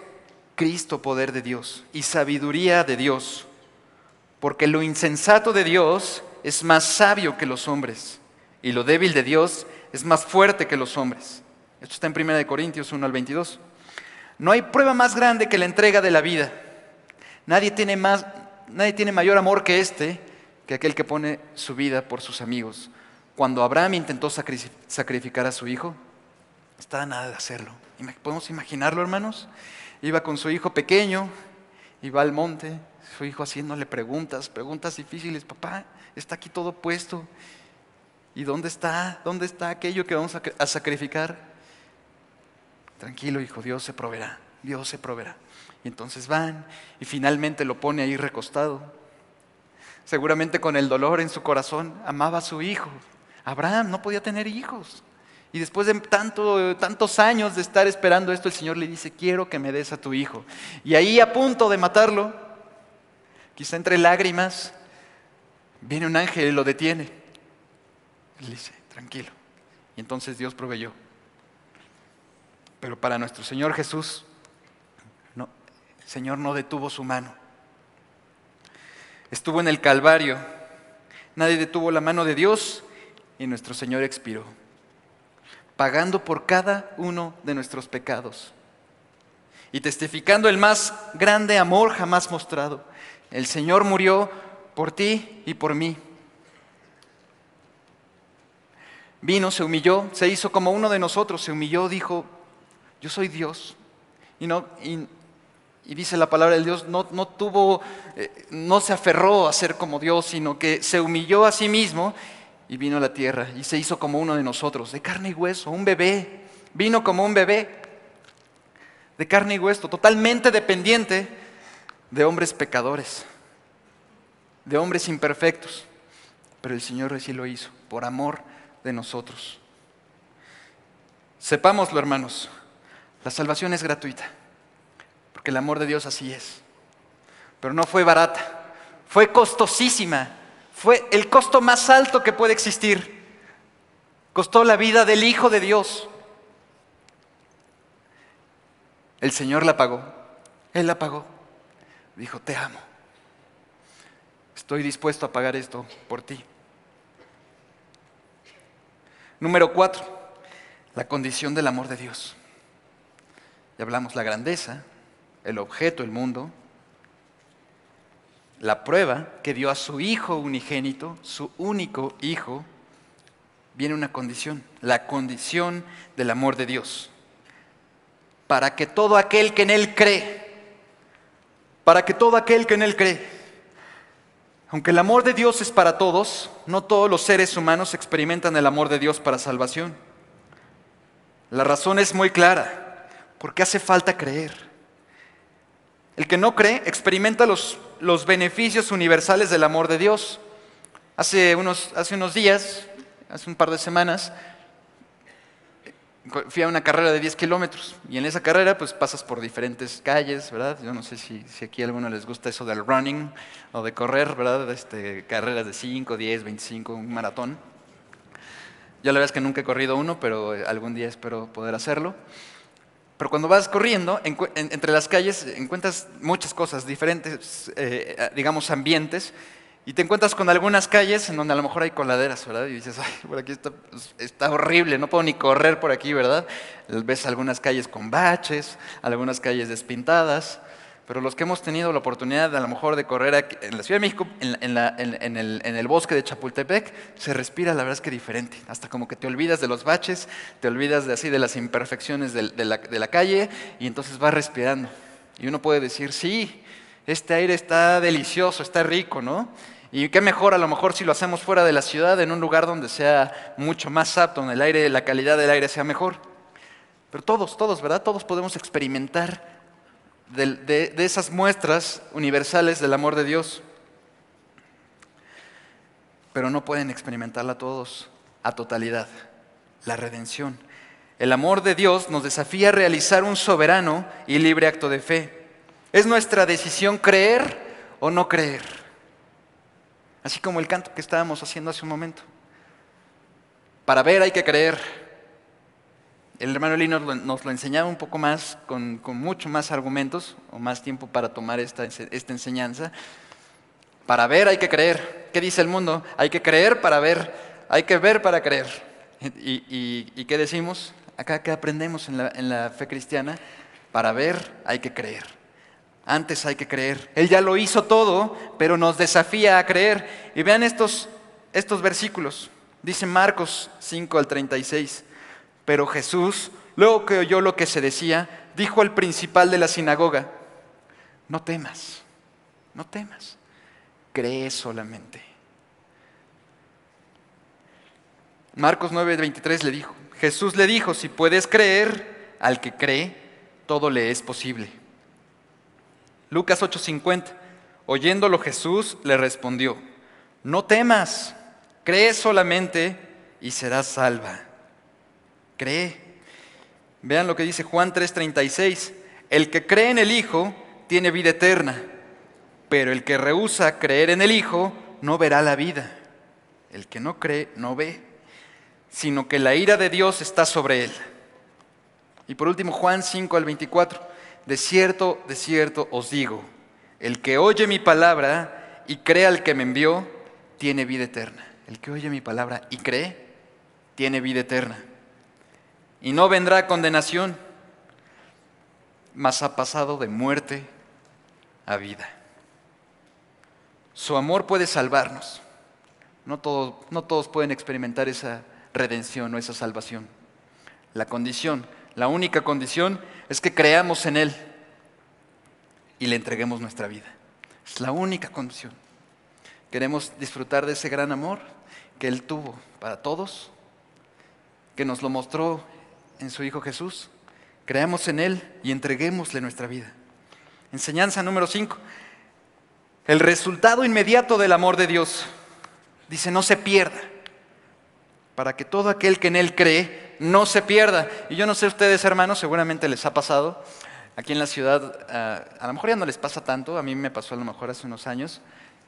Cristo poder de Dios y sabiduría de Dios, porque lo insensato de Dios es más sabio que los hombres y lo débil de Dios es más fuerte que los hombres. Esto está en 1 Corintios 1 al 22. No hay prueba más grande que la entrega de la vida. Nadie tiene, más, nadie tiene mayor amor que este, que aquel que pone su vida por sus amigos. Cuando Abraham intentó sacrificar a su hijo, estaba nada de hacerlo. ¿Podemos imaginarlo, hermanos? Iba con su hijo pequeño, iba al monte, su hijo haciéndole preguntas, preguntas difíciles, papá, está aquí todo puesto. ¿Y dónde está? ¿Dónde está aquello que vamos a sacrificar? Tranquilo, hijo, Dios se proveerá, Dios se proveerá. Y entonces van y finalmente lo pone ahí recostado. Seguramente con el dolor en su corazón, amaba a su hijo. Abraham no podía tener hijos. Y después de tanto, tantos años de estar esperando esto, el Señor le dice, quiero que me des a tu hijo. Y ahí a punto de matarlo, quizá entre lágrimas, viene un ángel y lo detiene. Y le dice, tranquilo. Y entonces Dios proveyó. Pero para nuestro Señor Jesús, no, el Señor no detuvo su mano. Estuvo en el Calvario. Nadie detuvo la mano de Dios y nuestro Señor expiró, pagando por cada uno de nuestros pecados y testificando el más grande amor jamás mostrado. El Señor murió por ti y por mí. Vino, se humilló, se hizo como uno de nosotros, se humilló, dijo, yo soy Dios. Y, no, y, dice la palabra de Dios, no, no tuvo, eh, no se aferró a ser como Dios, sino que se humilló a sí mismo y vino a la tierra y se hizo como uno de nosotros, de carne y hueso, un bebé. Vino como un bebé, de carne y hueso, totalmente dependiente de hombres pecadores, de hombres imperfectos. Pero el Señor así lo hizo, por amor de nosotros. Sepámoslo, hermanos, la salvación es gratuita, porque el amor de Dios así es. Pero no fue barata, fue costosísima, fue el costo más alto que puede existir. Costó la vida del Hijo de Dios. El Señor la pagó, Él la pagó. Dijo, te amo. Estoy dispuesto a pagar esto por ti. Número cuatro, la condición del amor de Dios. Ya hablamos la grandeza, el objeto, el mundo, la prueba que dio a su hijo unigénito, su único hijo, viene una condición, la condición del amor de Dios. Para que todo aquel que en Él cree, para que todo aquel que en Él cree, aunque el amor de Dios es para todos, no todos los seres humanos experimentan el amor de Dios para salvación. La razón es muy clara, porque hace falta creer. El que no cree experimenta los, los beneficios universales del amor de Dios. Hace unos, hace unos días, hace un par de semanas, fui a una carrera de 10 kilómetros y en esa carrera pues pasas por diferentes calles, ¿verdad? Yo no sé si, si, aquí a alguno les gusta eso del running o de correr, ¿verdad? Este, carreras de 5, 10, 25, un maratón. Yo la verdad es que nunca he corrido uno, pero algún día espero poder hacerlo. Pero cuando vas corriendo, entre las calles encuentras muchas cosas, diferentes, eh, digamos, ambientes, y te encuentras con algunas calles en donde a lo mejor hay coladeras, ¿verdad? Y dices, ay, por aquí está, pues, está, horrible, no puedo ni correr por aquí, ¿verdad? Ves algunas calles con baches, algunas calles despintadas, pero los que hemos tenido la oportunidad a lo mejor de correr en la Ciudad de México, en, el, en, el, bosque de Chapultepec, se respira la verdad es que diferente, hasta como que te olvidas de los baches, te olvidas de así de las imperfecciones de la, de la calle y entonces vas respirando. Y uno puede decir, sí, este aire está delicioso, está rico, ¿no? Y qué mejor a lo mejor si lo hacemos fuera de la ciudad, en un lugar donde sea mucho más apto, donde el aire, la calidad del aire sea mejor. Pero todos, todos, ¿verdad? Todos podemos experimentar de, de esas muestras universales del amor de Dios. Pero no pueden experimentarla todos a totalidad. La redención. El amor de Dios nos desafía a realizar un soberano y libre acto de fe. Es nuestra decisión creer o no creer. Así como el canto que estábamos haciendo hace un momento. Para ver hay que creer. El hermano Lino nos lo enseñaba un poco más, con, mucho más argumentos, o más tiempo para tomar esta, enseñanza. Para ver hay que creer. ¿Qué dice el mundo? Hay que creer para ver, hay que ver para creer. ¿Y, qué decimos? Acá que aprendemos en la, en la fe cristiana, para ver hay que creer. Antes hay que creer. Él ya lo hizo todo, pero nos desafía a creer. Y vean estos, estos versículos. Dice Marcos 5 al 36. Pero Jesús, luego que oyó lo que se decía, dijo al principal de la sinagoga, no temas, no temas, cree solamente. Marcos 9, 23 le dijo, Jesús le dijo, si puedes creer, al que cree, todo le es posible. Lucas 8:50. Oyéndolo Jesús le respondió, no temas, cree solamente y serás salva. Cree. Vean lo que dice Juan 3:36. El que cree en el Hijo tiene vida eterna, pero el que rehúsa creer en el Hijo no verá la vida. El que no cree no ve, sino que la ira de Dios está sobre él. Y por último, Juan 5 al 24. De cierto, de cierto os digo, el que oye mi palabra y cree al que me envió, tiene vida eterna. El que oye mi palabra y cree, tiene vida eterna. Y no vendrá condenación, mas ha pasado de muerte a vida. Su amor puede salvarnos. No, no todos pueden experimentar esa redención o esa salvación. La condición, la única condición es que creamos en Él y le entreguemos nuestra vida. Es la única condición. Queremos disfrutar de ese gran amor que Él tuvo para todos, que nos lo mostró en su Hijo Jesús. Creamos en Él y entreguémosle nuestra vida. Enseñanza número 5. El resultado inmediato del amor de Dios. Dice, no se pierda. Para que todo aquel que en Él cree no se pierda. Y yo no sé ustedes, hermanos, seguramente les ha pasado. Aquí en la ciudad, ah, a lo mejor ya no les pasa tanto, a mí me pasó a lo mejor hace unos años,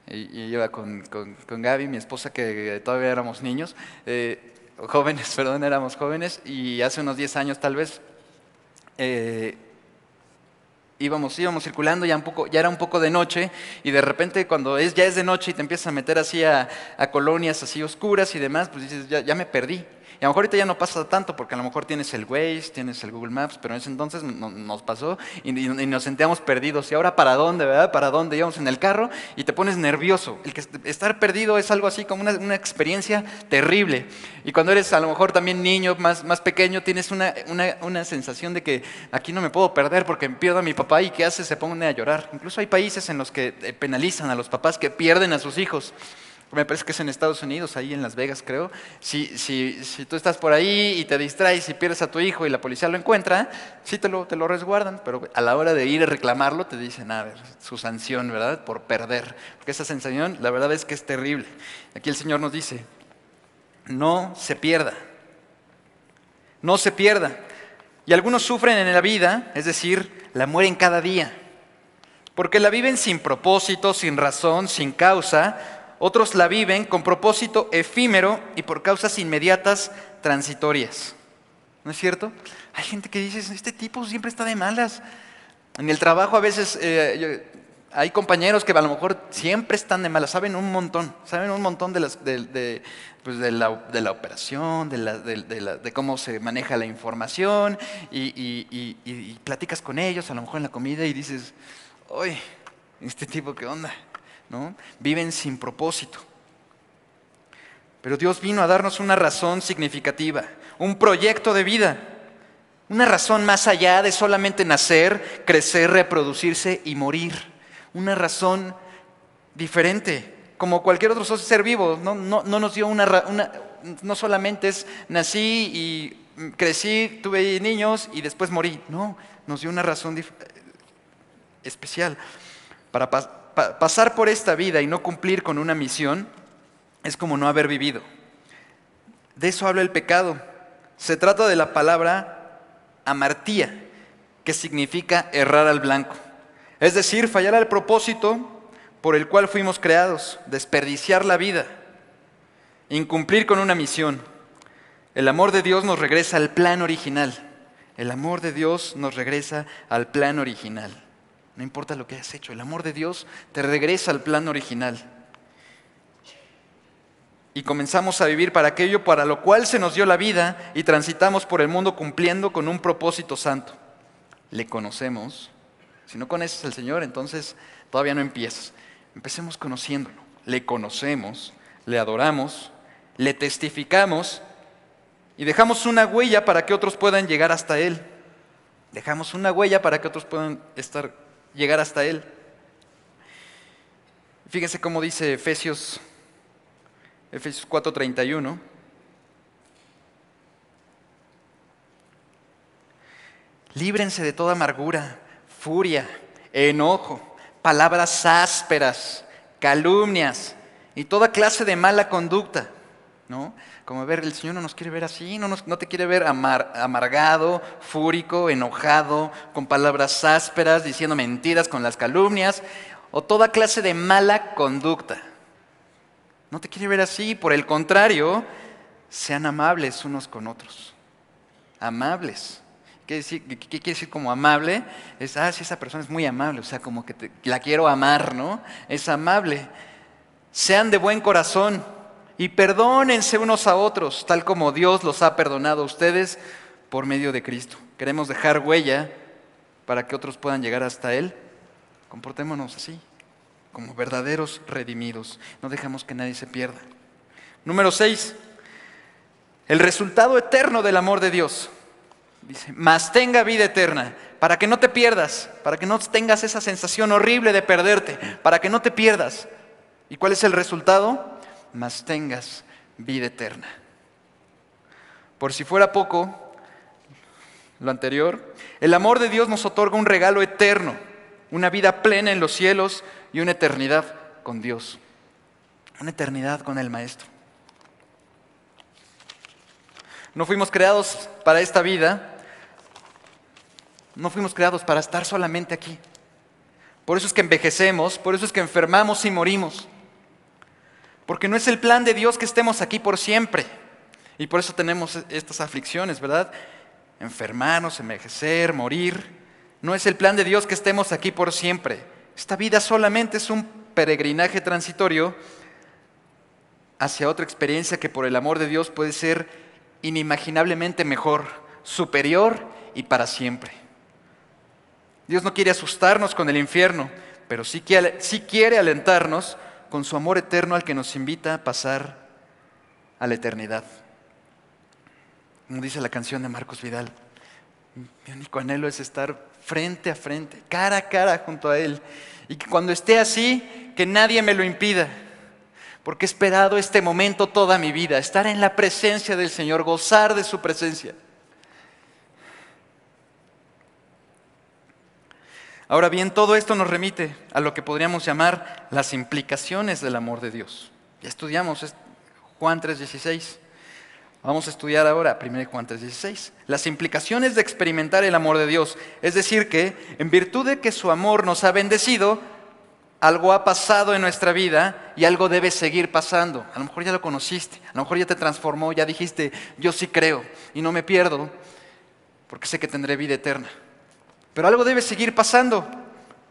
y, iba con, con, Gaby, mi esposa, que todavía éramos niños, eh, jóvenes, *laughs* perdón, éramos jóvenes, y hace unos 10 años tal vez, eh, íbamos, íbamos circulando, ya, un poco, ya era un poco de noche, y de repente cuando es, ya es de noche y te empiezas a meter así a, colonias así oscuras y demás, pues dices, ya, ya me perdí. Y a lo mejor ahorita ya no pasa tanto porque a lo mejor tienes el Waze, tienes el Google Maps, pero en ese entonces nos pasó y, nos sentíamos perdidos. ¿Y ahora para dónde, verdad? ¿Para dónde? Íbamos en el carro y te pones nervioso. El que estar perdido es algo así como una, experiencia terrible. Y cuando eres a lo mejor también niño, más, más pequeño, tienes una, una, sensación de que aquí no me puedo perder porque pierdo a mi papá y ¿qué hace? Se pone a llorar. Incluso hay países en los que eh, penalizan a los papás que pierden a sus hijos me parece que es en Estados Unidos, ahí en Las Vegas creo, si, si, si tú estás por ahí y te distraes y pierdes a tu hijo y la policía lo encuentra, sí te lo, te lo resguardan, pero a la hora de ir a reclamarlo te dicen, a ver, su sanción, ¿verdad? Por perder. Porque esa sanción, la verdad es que es terrible. Aquí el Señor nos dice, no se pierda, no se pierda. Y algunos sufren en la vida, es decir, la mueren cada día, porque la viven sin propósito, sin razón, sin causa, otros la viven con propósito efímero y por causas inmediatas transitorias. ¿No es cierto? Hay gente que dice, este tipo siempre está de malas. En el trabajo a veces eh, hay compañeros que a lo mejor siempre están de malas, saben un montón, saben un montón de, las, de, pues la, operación, de, cómo se maneja la información y, y, platicas con ellos a lo mejor en la comida y dices, oye, este tipo qué onda, ¿no? Viven sin propósito. Pero Dios vino a darnos una razón significativa, un proyecto de vida, una razón más allá de solamente nacer, crecer, reproducirse y morir. Una razón diferente, como cualquier otro ser vivo. No, nos dio una, una, no solamente es nací y crecí, tuve niños y después morí. No, nos dio una razón especial para pasar por esta vida y no cumplir con una misión es como no haber vivido. De eso habla el pecado. Se trata de la palabra amartía, que significa errar al blanco. Es decir, fallar al propósito por el cual fuimos creados, desperdiciar la vida, incumplir con una misión. El amor de Dios nos regresa al plan original. El amor de Dios nos regresa al plan original. No importa lo que hayas hecho, el amor de Dios te regresa al plan original. Y comenzamos a vivir para aquello para lo cual se nos dio la vida y transitamos por el mundo cumpliendo con un propósito santo. Le conocemos. Si no conoces al Señor, entonces todavía no empiezas. Empecemos conociéndolo. Le conocemos, le adoramos, le testificamos y dejamos una huella para que otros puedan llegar hasta Él. Dejamos una huella para que otros puedan estar llegar hasta Él. Fíjense cómo dice Efesios, Efesios 4:31. Líbrense de toda amargura, furia, enojo, palabras ásperas, calumnias y toda clase de mala conducta, ¿no? Como ver, el Señor no nos quiere ver así, no, no te quiere ver amargado, fúrico, enojado, con palabras ásperas, diciendo mentiras con las calumnias, o toda clase de mala conducta. No te quiere ver así, por el contrario, sean amables unos con otros. Amables. ¿Qué, quiere decir como amable? Es, ah, esa persona es muy amable, o sea, como que la quiero amar, ¿no? Es amable. Sean de buen corazón y perdónense unos a otros, tal como Dios los ha perdonado a ustedes por medio de Cristo. Queremos dejar huella para que otros puedan llegar hasta Él. Comportémonos así, como verdaderos redimidos. No dejamos que nadie se pierda. Número 6. El resultado eterno del amor de Dios. Dice, más tenga vida eterna, para que no te pierdas, para que no tengas esa sensación horrible de perderte, para que no te pierdas. ¿Y cuál es el resultado? Mas tengas vida eterna. Por si fuera poco, lo anterior, el amor de Dios nos otorga un regalo eterno, una vida plena en los cielos y una eternidad con Dios, una eternidad con el Maestro. No fuimos creados para esta vida, no fuimos creados para estar solamente aquí. Por eso es que envejecemos, por eso es que enfermamos y morimos. Porque no es el plan de Dios que estemos aquí por siempre. Y por eso tenemos estas aflicciones, ¿verdad? Enfermarnos, envejecer, morir. No es el plan de Dios que estemos aquí por siempre. Esta vida solamente es un peregrinaje transitorio hacia otra experiencia que por el amor de Dios puede ser inimaginablemente mejor, superior y para siempre. Dios no quiere asustarnos con el infierno, pero sí quiere, sí quiere alentarnos con su amor eterno al que nos invita a pasar a la eternidad. Como dice la canción de Marcos Vidal, mi único anhelo es estar frente a frente, cara a cara junto a Él. Y que cuando esté así, que nadie me lo impida. Porque he esperado este momento toda mi vida, estar en la presencia del Señor, gozar de su presencia. Ahora bien, todo esto nos remite a lo que podríamos llamar las implicaciones del amor de Dios. Ya estudiamos Juan 3:16. Vamos a estudiar ahora 1 Juan 3:16. Las implicaciones de experimentar el amor de Dios. Es decir, que en virtud de que su amor nos ha bendecido, algo ha pasado en nuestra vida y algo debe seguir pasando. A lo mejor ya lo conociste, a lo mejor ya te transformó, ya dijiste, yo sí creo y no me pierdo porque sé que tendré vida eterna. Pero algo debe seguir pasando.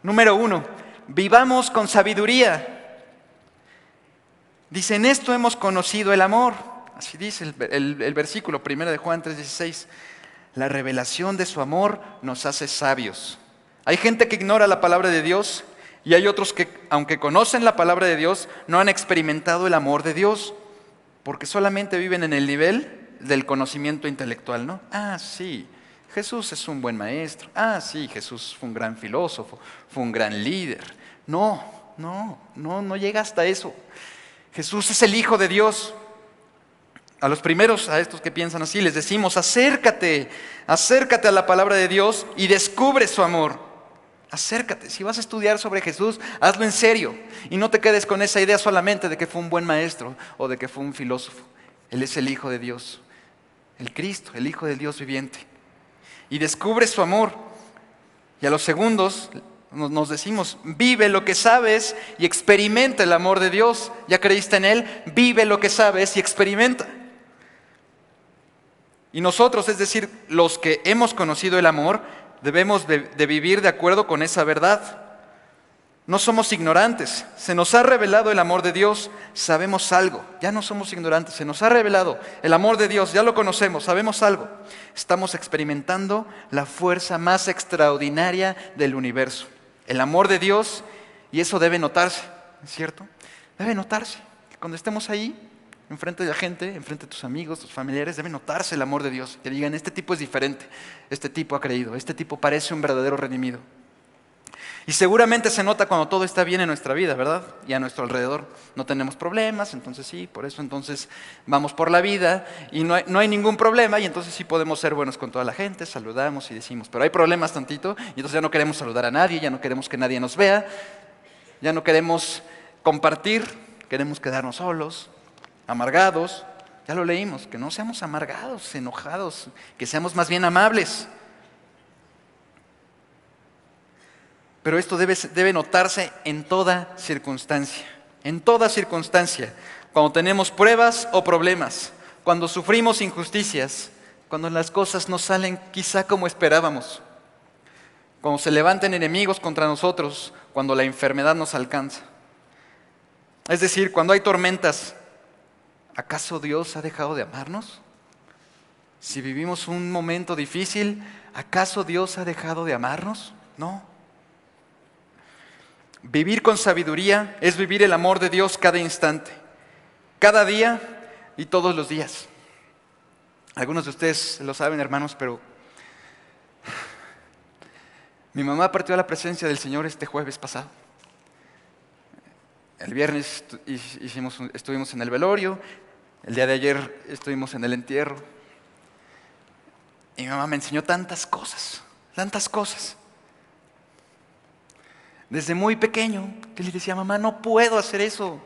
Número uno, vivamos con sabiduría. Dice, en esto hemos conocido el amor. Así dice el, versículo primero de Juan 3:16. La revelación de su amor nos hace sabios. Hay gente que ignora la palabra de Dios y hay otros que, aunque conocen la palabra de Dios, no han experimentado el amor de Dios porque solamente viven en el nivel del conocimiento intelectual, ¿no? Ah, sí, Jesús es un buen maestro. Ah, sí, Jesús fue un gran filósofo, fue un gran líder. No, no, no, no llega hasta eso. Jesús es el Hijo de Dios. A los primeros, a estos que piensan así, les decimos, acércate, acércate a la palabra de Dios y descubre su amor. Acércate, si vas a estudiar sobre Jesús, hazlo en serio y no te quedes con esa idea solamente de que fue un buen maestro o de que fue un filósofo. Él es el Hijo de Dios, el Cristo, el Hijo del Dios viviente y descubre su amor. Y a los segundos nos decimos, vive lo que sabes y experimenta el amor de Dios. Ya creíste en Él, vive lo que sabes y experimenta. Y nosotros, es decir, los que hemos conocido el amor, debemos de, de vivir de acuerdo con esa verdad. No somos ignorantes, se nos ha revelado el amor de Dios, sabemos algo, ya no somos ignorantes, se nos ha revelado el amor de Dios, ya lo conocemos, sabemos algo. Estamos experimentando la fuerza más extraordinaria del universo, el amor de Dios, y eso debe notarse, ¿cierto? Debe notarse. Cuando estemos ahí, enfrente de la gente, enfrente de tus amigos, tus familiares, debe notarse el amor de Dios, que digan, este tipo es diferente, este tipo ha creído, este tipo parece un verdadero redimido. Y seguramente se nota cuando todo está bien en nuestra vida, ¿verdad? Y a nuestro alrededor no tenemos problemas, entonces sí, por eso entonces vamos por la vida y no hay, ningún problema y entonces sí podemos ser buenos con toda la gente, saludamos y decimos, pero hay problemas tantito y entonces ya no queremos saludar a nadie, ya no queremos que nadie nos vea. Ya no queremos compartir, queremos quedarnos solos, amargados. Ya lo leímos, que no seamos amargados, enojados, que seamos más bien amables. Pero esto debe, notarse en toda circunstancia, en toda circunstancia, cuando tenemos pruebas o problemas, cuando sufrimos injusticias, cuando las cosas no salen quizá como esperábamos, cuando se levanten enemigos contra nosotros, cuando la enfermedad nos alcanza. Es decir, cuando hay tormentas, ¿acaso Dios ha dejado de amarnos? Si vivimos un momento difícil, ¿acaso Dios ha dejado de amarnos? No. Vivir con sabiduría es vivir el amor de Dios cada instante, cada día y todos los días. Algunos de ustedes lo saben, hermanos, pero mi mamá partió a la presencia del Señor este jueves pasado. El viernes hicimos, estuvimos en el velorio, el día de ayer estuvimos en el entierro. Y mi mamá me enseñó tantas cosas, tantas cosas. Desde muy pequeño, que le decía, mamá, no puedo hacer eso.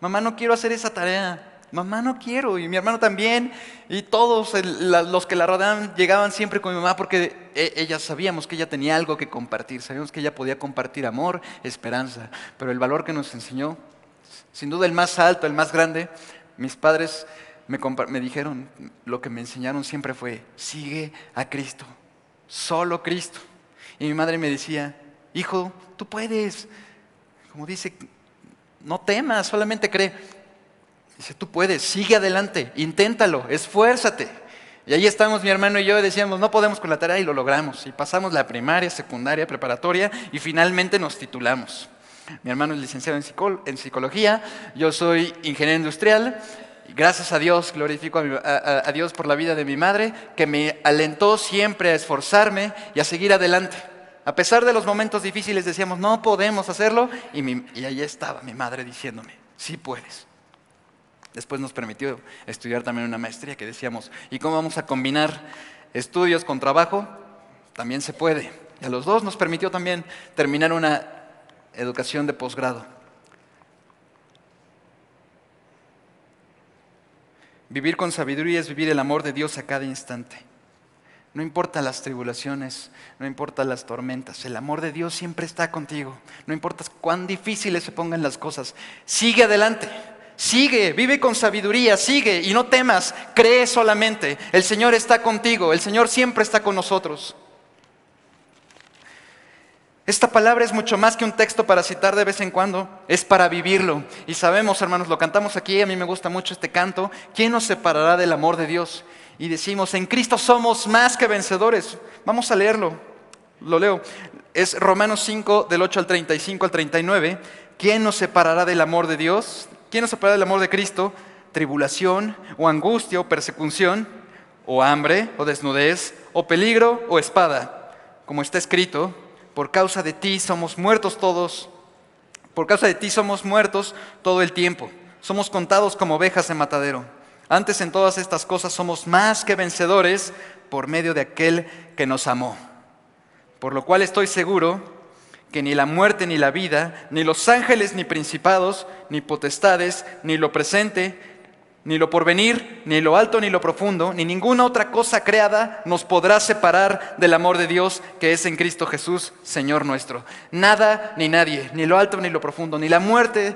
Mamá, no quiero hacer esa tarea mamá no quiero, y mi hermano también, y todos los que la rodeaban llegaban siempre con mi mamá porque e, ella sabíamos que ella tenía algo que compartir, sabíamos que ella podía compartir amor, esperanza, pero el valor que nos enseñó, sin duda el más alto, el más grande, mis padres me, me dijeron, lo que me enseñaron siempre fue, sigue a Cristo, solo Cristo. Y mi madre me decía, hijo, tú puedes, como dice, no temas, solamente cree. Dice, tú puedes, sigue adelante, inténtalo, esfuérzate. Y ahí estamos mi hermano y yo decíamos, no podemos con la tarea y lo logramos. Y pasamos la primaria, secundaria, preparatoria y finalmente nos titulamos. Mi hermano es licenciado en, psicología, yo soy ingeniero industrial. Gracias a Dios, glorifico a, Dios por la vida de mi madre, que me alentó siempre a esforzarme y a seguir adelante. A pesar de los momentos difíciles decíamos, no podemos hacerlo. Y, y ahí estaba mi madre diciéndome, sí puedes. Después nos permitió estudiar también una maestría que decíamos, ¿y cómo vamos a combinar estudios con trabajo? También se puede. Y a los dos nos permitió también terminar una educación de posgrado. Vivir con sabiduría es vivir el amor de Dios a cada instante. No importa las tribulaciones, no importa las tormentas, el amor de Dios siempre está contigo. No importa cuán difíciles se pongan las cosas, sigue adelante. Sigue, vive con sabiduría, sigue y no temas, cree solamente. El Señor está contigo, el Señor siempre está con nosotros. Esta palabra es mucho más que un texto para citar de vez en cuando, es para vivirlo. Y sabemos, hermanos, lo cantamos aquí, a mí me gusta mucho este canto, ¿quién nos separará del amor de Dios? Y decimos, en Cristo somos más que vencedores. Vamos a leerlo, lo leo. Es Romanos 5 del 8 al 35 al 39. ¿Quién nos separará del amor de Dios? ¿Quién nos separará del amor de Cristo? Tribulación o angustia o persecución o hambre o desnudez o peligro o espada. Como está escrito, por causa de ti somos muertos todos, por causa de ti somos muertos todo el tiempo. Somos contados como ovejas en matadero. Antes en todas estas cosas somos más que vencedores por medio de aquel que nos amó. Por lo cual estoy seguro que ni la muerte ni la vida, ni los ángeles ni principados, ni potestades, ni lo presente, ni lo porvenir, ni lo alto ni lo profundo, ni ninguna otra cosa creada nos podrá separar del amor de Dios que es en Cristo Jesús, Señor nuestro. Nada ni nadie, ni lo alto ni lo profundo, ni la muerte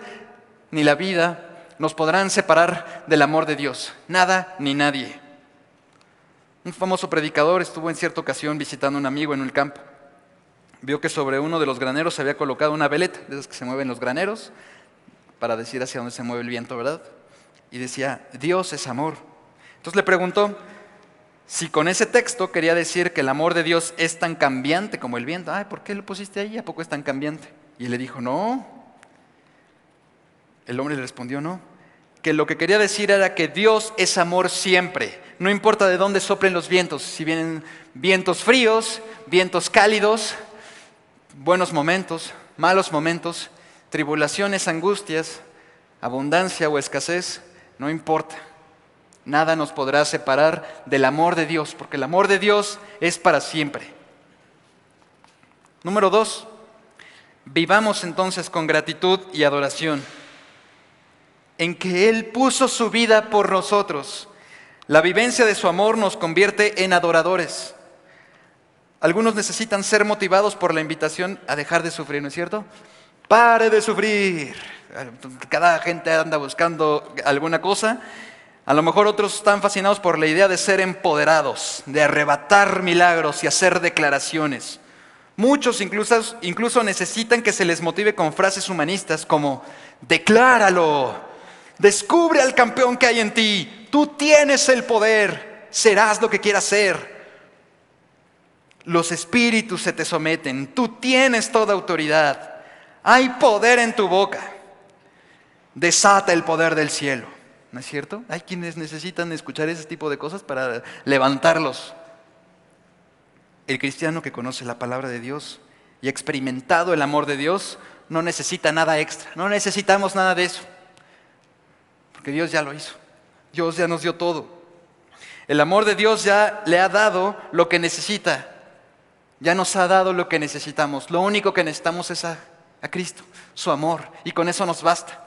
ni la vida nos podrán separar del amor de Dios. Nada ni nadie. Un famoso predicador estuvo en cierta ocasión visitando a un amigo en un campo vio que sobre uno de los graneros se había colocado una veleta, de esas que se mueven los graneros, para decir hacia dónde se mueve el viento, ¿verdad? Y decía, Dios es amor. Entonces le preguntó si con ese texto quería decir que el amor de Dios es tan cambiante como el viento. Ay, ¿por qué lo pusiste ahí? ¿A poco es tan cambiante? Y le dijo, no. El hombre le respondió, no. Que lo que quería decir era que Dios es amor siempre. No importa de dónde soplen los vientos, si vienen vientos fríos, vientos cálidos, buenos momentos, malos momentos, tribulaciones, angustias, abundancia o escasez, no importa. Nada nos podrá separar del amor de Dios, porque el amor de Dios es para siempre. Número dos, Vivamos entonces con gratitud y adoración, en que Él puso su vida por nosotros. La vivencia de su amor nos convierte en adoradores. Algunos necesitan ser motivados por la invitación a dejar de sufrir, ¿no es cierto? Pare de sufrir. Cada gente anda buscando alguna cosa. A lo mejor otros están fascinados por la idea de ser empoderados, de arrebatar milagros y hacer declaraciones. Muchos incluso, incluso necesitan que se les motive con frases humanistas como, decláralo, descubre al campeón que hay en ti, tú tienes el poder, serás lo que quieras ser. Los espíritus se te someten, tú tienes toda autoridad, hay poder en tu boca, desata el poder del cielo. ¿No es cierto? Hay quienes necesitan escuchar ese tipo de cosas para levantarlos. El cristiano que conoce la palabra de Dios y ha experimentado el amor de Dios no necesita nada extra, no necesitamos nada de eso, porque Dios ya lo hizo, Dios ya nos dio todo. El amor de Dios ya le ha dado lo que necesita, ya nos ha dado lo que necesitamos. Lo único que necesitamos es a, Cristo, su amor, y con eso nos basta.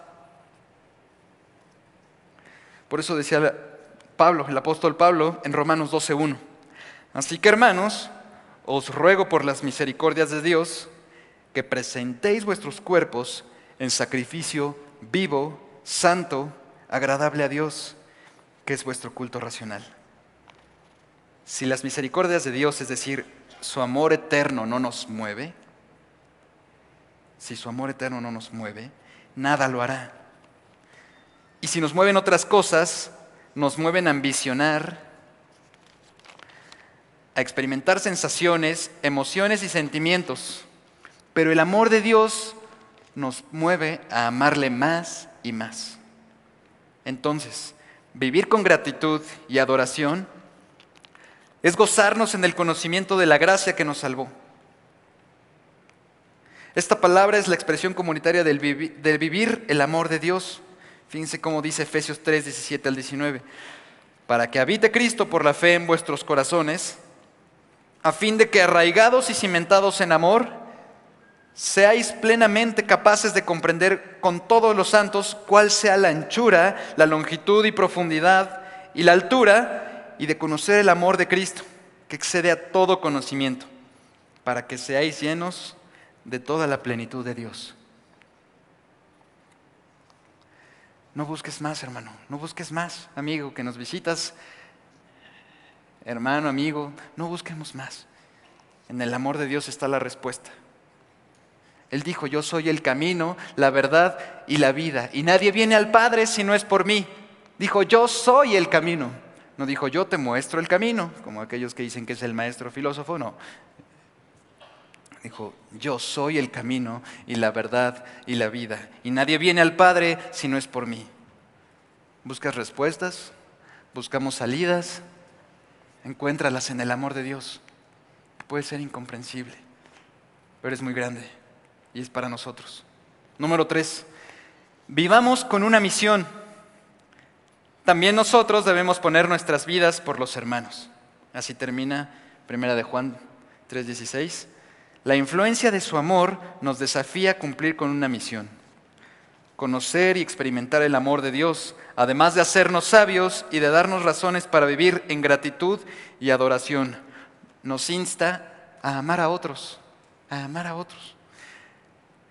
Por eso decía Pablo, el apóstol Pablo, en Romanos 12.1. Así que hermanos, os ruego por las misericordias de Dios que presentéis vuestros cuerpos en sacrificio vivo, santo, agradable a Dios, que es vuestro culto racional. Si las misericordias de Dios, es decir, su amor eterno no nos mueve, si su amor eterno no nos mueve, nada lo hará. Y si nos mueven otras cosas, nos mueven a ambicionar, a experimentar sensaciones, emociones y sentimientos. Pero el amor de Dios nos mueve a amarle más y más. Entonces, vivir con gratitud y adoración es gozarnos en el conocimiento de la gracia que nos salvó. Esta palabra es la expresión comunitaria del, vivir el amor de Dios. Fíjense cómo dice Efesios 3, 17 al 19. Para que habite Cristo por la fe en vuestros corazones, a fin de que arraigados y cimentados en amor, seáis plenamente capaces de comprender con todos los santos cuál sea la anchura, la longitud y profundidad y la altura, y de conocer el amor de Cristo, que excede a todo conocimiento, para que seáis llenos de toda la plenitud de Dios. No busques más, hermano, no busques más, amigo, que nos visitas hermano, amigo, no busquemos más. En el amor de Dios está la respuesta. Él dijo, yo soy el camino, la verdad y la vida. Y nadie viene al Padre si no es por mí. Dijo, yo soy el camino. No dijo, yo te muestro el camino, como aquellos que dicen que es el maestro filósofo. No. Dijo, yo soy el camino y la verdad y la vida. Y nadie viene al Padre si no es por mí. ¿Buscas respuestas? ¿Buscamos salidas? encuéntralas en el amor de Dios. Puede ser incomprensible, pero es muy grande y es para nosotros. Número tres, vivamos con una misión. También nosotros debemos poner nuestras vidas por los hermanos. Así termina Primera de Juan 3:16. La influencia de su amor nos desafía a cumplir con una misión conocer y experimentar el amor de Dios, además de hacernos sabios y de darnos razones para vivir en gratitud y adoración. Nos insta a amar a otros, a amar a otros.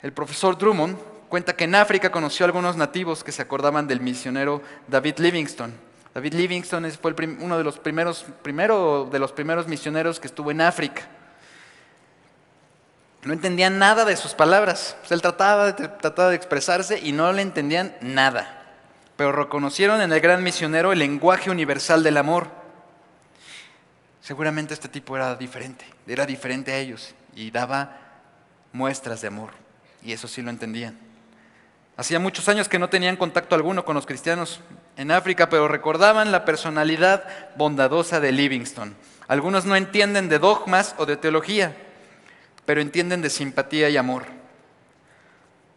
El profesor Drummond cuenta que en África conoció a algunos nativos que se acordaban del misionero David Livingstone. David Livingstone fue uno de los primeros, primero de los primeros misioneros que estuvo en África no entendían nada de sus palabras. él trataba de, trataba de expresarse y no le entendían nada. Pero reconocieron en el gran misionero el lenguaje universal del amor. Seguramente este tipo era diferente, era diferente a ellos y daba muestras de amor. Y eso sí lo entendían. Hacía muchos años que no tenían contacto alguno con los cristianos en África, pero recordaban la personalidad bondadosa de Livingstone. Algunos no entienden de dogmas o de teología, pero entienden de simpatía y amor.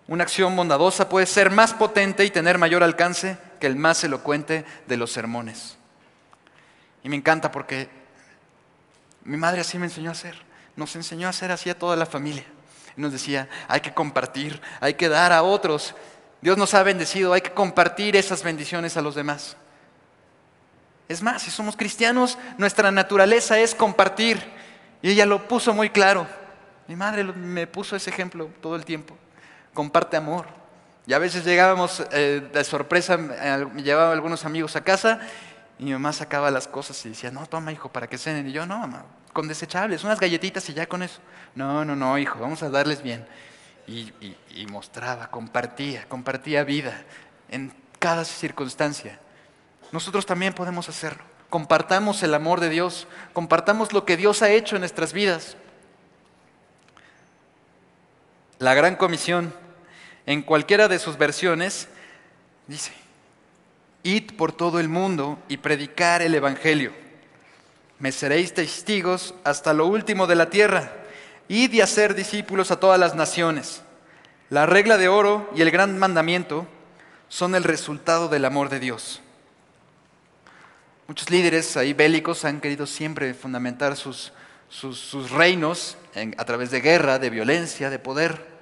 Una acción bondadosa puede ser más potente y tener mayor alcance que el más elocuente de los sermones. Y me encanta porque mi madre así me enseñó a hacer, nos enseñó a hacer así a toda la familia. Y nos decía, hay que compartir, hay que dar a otros. Dios nos ha bendecido, hay que compartir esas bendiciones a los demás. Es más, si somos cristianos, nuestra naturaleza es compartir. Y ella lo puso muy claro. Mi madre me puso ese ejemplo todo el tiempo. Comparte amor. Y a veces llegábamos eh, de sorpresa, me llevaba algunos amigos a casa y mi mamá sacaba las cosas y decía, no, toma hijo, para que cenen. Y yo, no, mamá, con desechables, unas galletitas y ya con eso. No, no, no, hijo, vamos a darles bien. Y, y mostraba, compartía, compartía vida en cada circunstancia. Nosotros también podemos hacerlo. Compartamos el amor de Dios, compartamos lo que Dios ha hecho en nuestras vidas. La gran comisión, en cualquiera de sus versiones, dice, id por todo el mundo y predicar el Evangelio. Me seréis testigos hasta lo último de la tierra. Id y hacer discípulos a todas las naciones. La regla de oro y el gran mandamiento son el resultado del amor de Dios. Muchos líderes ahí bélicos han querido siempre fundamentar sus, sus, reinos a través de guerra, de violencia, de poder.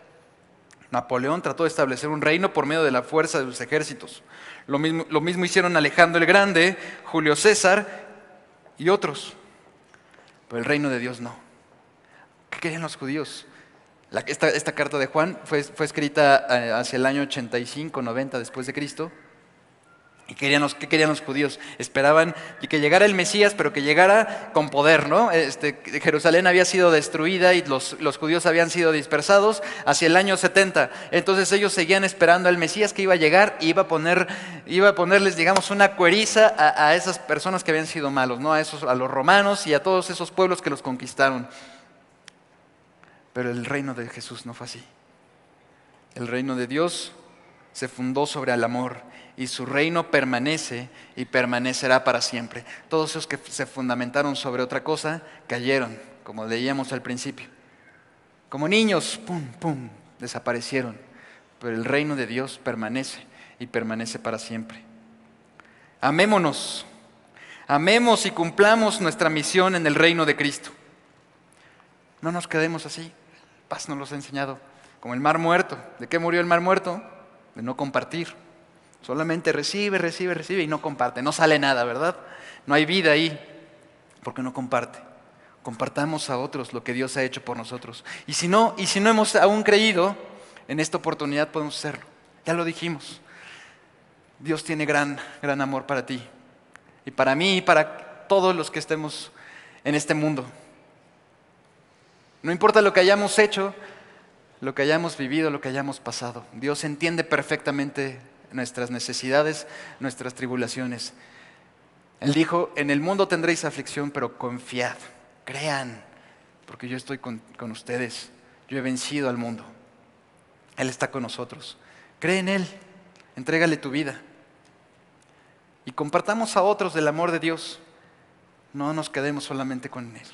Napoleón trató de establecer un reino por medio de la fuerza de sus ejércitos. Lo mismo, lo mismo hicieron Alejandro el Grande, Julio César y otros. Pero el reino de Dios no. ¿Qué querían los judíos? esta, esta, carta de Juan fue, fue escrita eh, hacia el año 85, 90 después de Cristo. ¿Y querían los, qué querían los judíos? Esperaban que llegara el Mesías, pero que llegara con poder, ¿no? Este, Jerusalén había sido destruida y los, los, judíos habían sido dispersados hacia el año 70. Entonces ellos seguían esperando al Mesías que iba a llegar y iba a, poner, iba a ponerles, digamos, una cueriza a, a, esas personas que habían sido malos, ¿no? A, esos, a los romanos y a todos esos pueblos que los conquistaron. Pero el reino de Jesús no fue así. El reino de Dios se fundó sobre el amor y su reino permanece y permanecerá para siempre. Todos esos que se fundamentaron sobre otra cosa cayeron, como leíamos al principio. Como niños, pum, pum, desaparecieron. Pero el reino de Dios permanece y permanece para siempre. Amémonos, amemos y cumplamos nuestra misión en el reino de Cristo. No nos quedemos así. Paz nos los ha enseñado. Como el mar muerto. ¿De qué murió el mar muerto? De no compartir. Solamente recibe, recibe, recibe y no comparte. No sale nada, ¿verdad? No hay vida ahí porque no comparte. Compartamos a otros lo que Dios ha hecho por nosotros. Y si no, y si no hemos aún creído, en esta oportunidad podemos hacerlo. Ya lo dijimos. Dios tiene gran, gran amor para ti. Y para mí y para todos los que estemos en este mundo. No importa lo que hayamos hecho, lo que hayamos vivido, lo que hayamos pasado. Dios entiende perfectamente nuestras necesidades, nuestras tribulaciones. Él dijo, en el mundo tendréis aflicción, pero confiad, crean, porque yo estoy con, con ustedes, yo he vencido al mundo. Él está con nosotros. Cree en Él, entrégale tu vida. Y compartamos a otros del amor de Dios. No nos quedemos solamente con Él.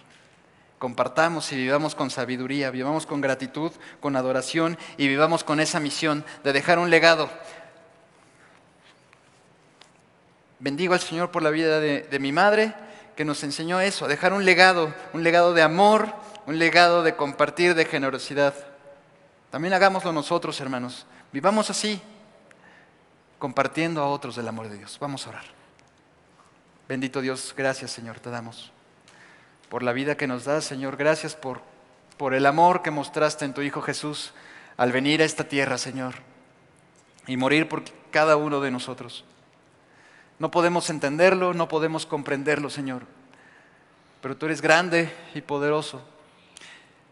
Compartamos y vivamos con sabiduría, vivamos con gratitud, con adoración y vivamos con esa misión de dejar un legado Bendigo al Señor por la vida de, mi madre, que nos enseñó eso, a dejar un legado, un legado de amor, un legado de compartir, de generosidad. También hagámoslo nosotros, hermanos. Vivamos así, compartiendo a otros del amor de Dios. Vamos a orar. Bendito Dios, gracias Señor, te damos por la vida que nos das, Señor. Gracias por, por el amor que mostraste en tu Hijo Jesús al venir a esta tierra, Señor, y morir por cada uno de nosotros. No podemos entenderlo, no podemos comprenderlo, Señor. Pero tú eres grande y poderoso.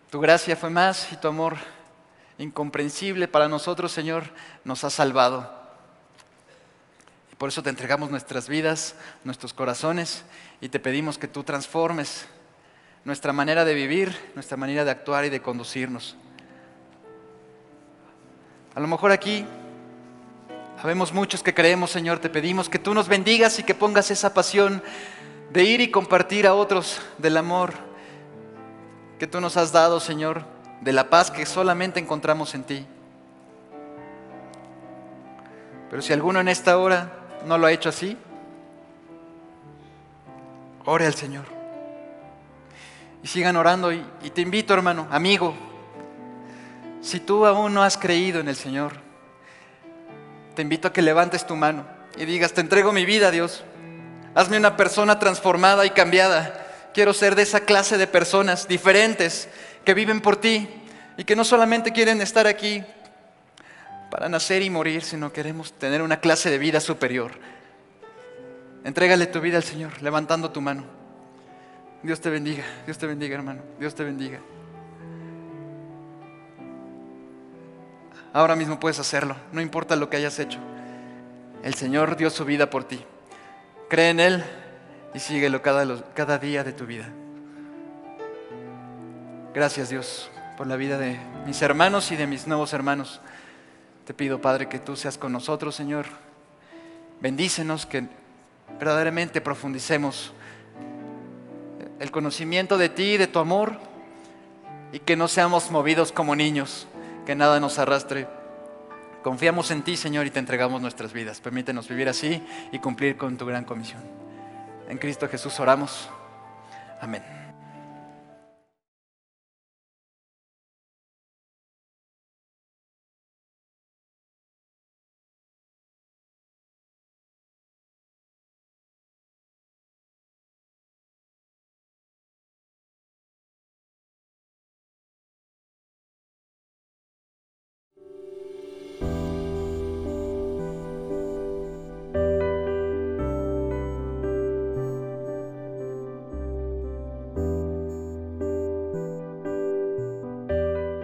Tu gracia fue más y tu amor incomprensible para nosotros, Señor, nos ha salvado. Y por eso te entregamos nuestras vidas, nuestros corazones y te pedimos que tú transformes nuestra manera de vivir, nuestra manera de actuar y de conducirnos. A lo mejor aquí Sabemos muchos que creemos, Señor, te pedimos que tú nos bendigas y que pongas esa pasión de ir y compartir a otros del amor que tú nos has dado, Señor, de la paz que solamente encontramos en ti. Pero si alguno en esta hora no lo ha hecho así, ore al Señor. Y sigan orando y, y te invito, hermano, amigo, Si tú aún no has creído en el Señor, te invito a que levantes tu mano y digas, te entrego mi vida, Dios. Hazme una persona transformada y cambiada. Quiero ser de esa clase de personas diferentes que viven por ti y que no solamente quieren estar aquí para nacer y morir, sino queremos tener una clase de vida superior. Entrégale tu vida al Señor, levantando tu mano. Dios te bendiga, Dios te bendiga, hermano, Dios te bendiga. Ahora mismo puedes hacerlo, no importa lo que hayas hecho. El Señor dio su vida por ti. Cree en Él y síguelo cada, cada día de tu vida. Gracias Dios por la vida de mis hermanos y de mis nuevos hermanos. Te pido, Padre, que tú seas con nosotros, Señor. Bendícenos, que verdaderamente profundicemos el conocimiento de ti, de tu amor, y que no seamos movidos como niños, que nada nos arrastre. Confiamos en ti, Señor, y te entregamos nuestras vidas. Permítenos vivir así y cumplir con tu gran comisión. En Cristo Jesús oramos. Amén.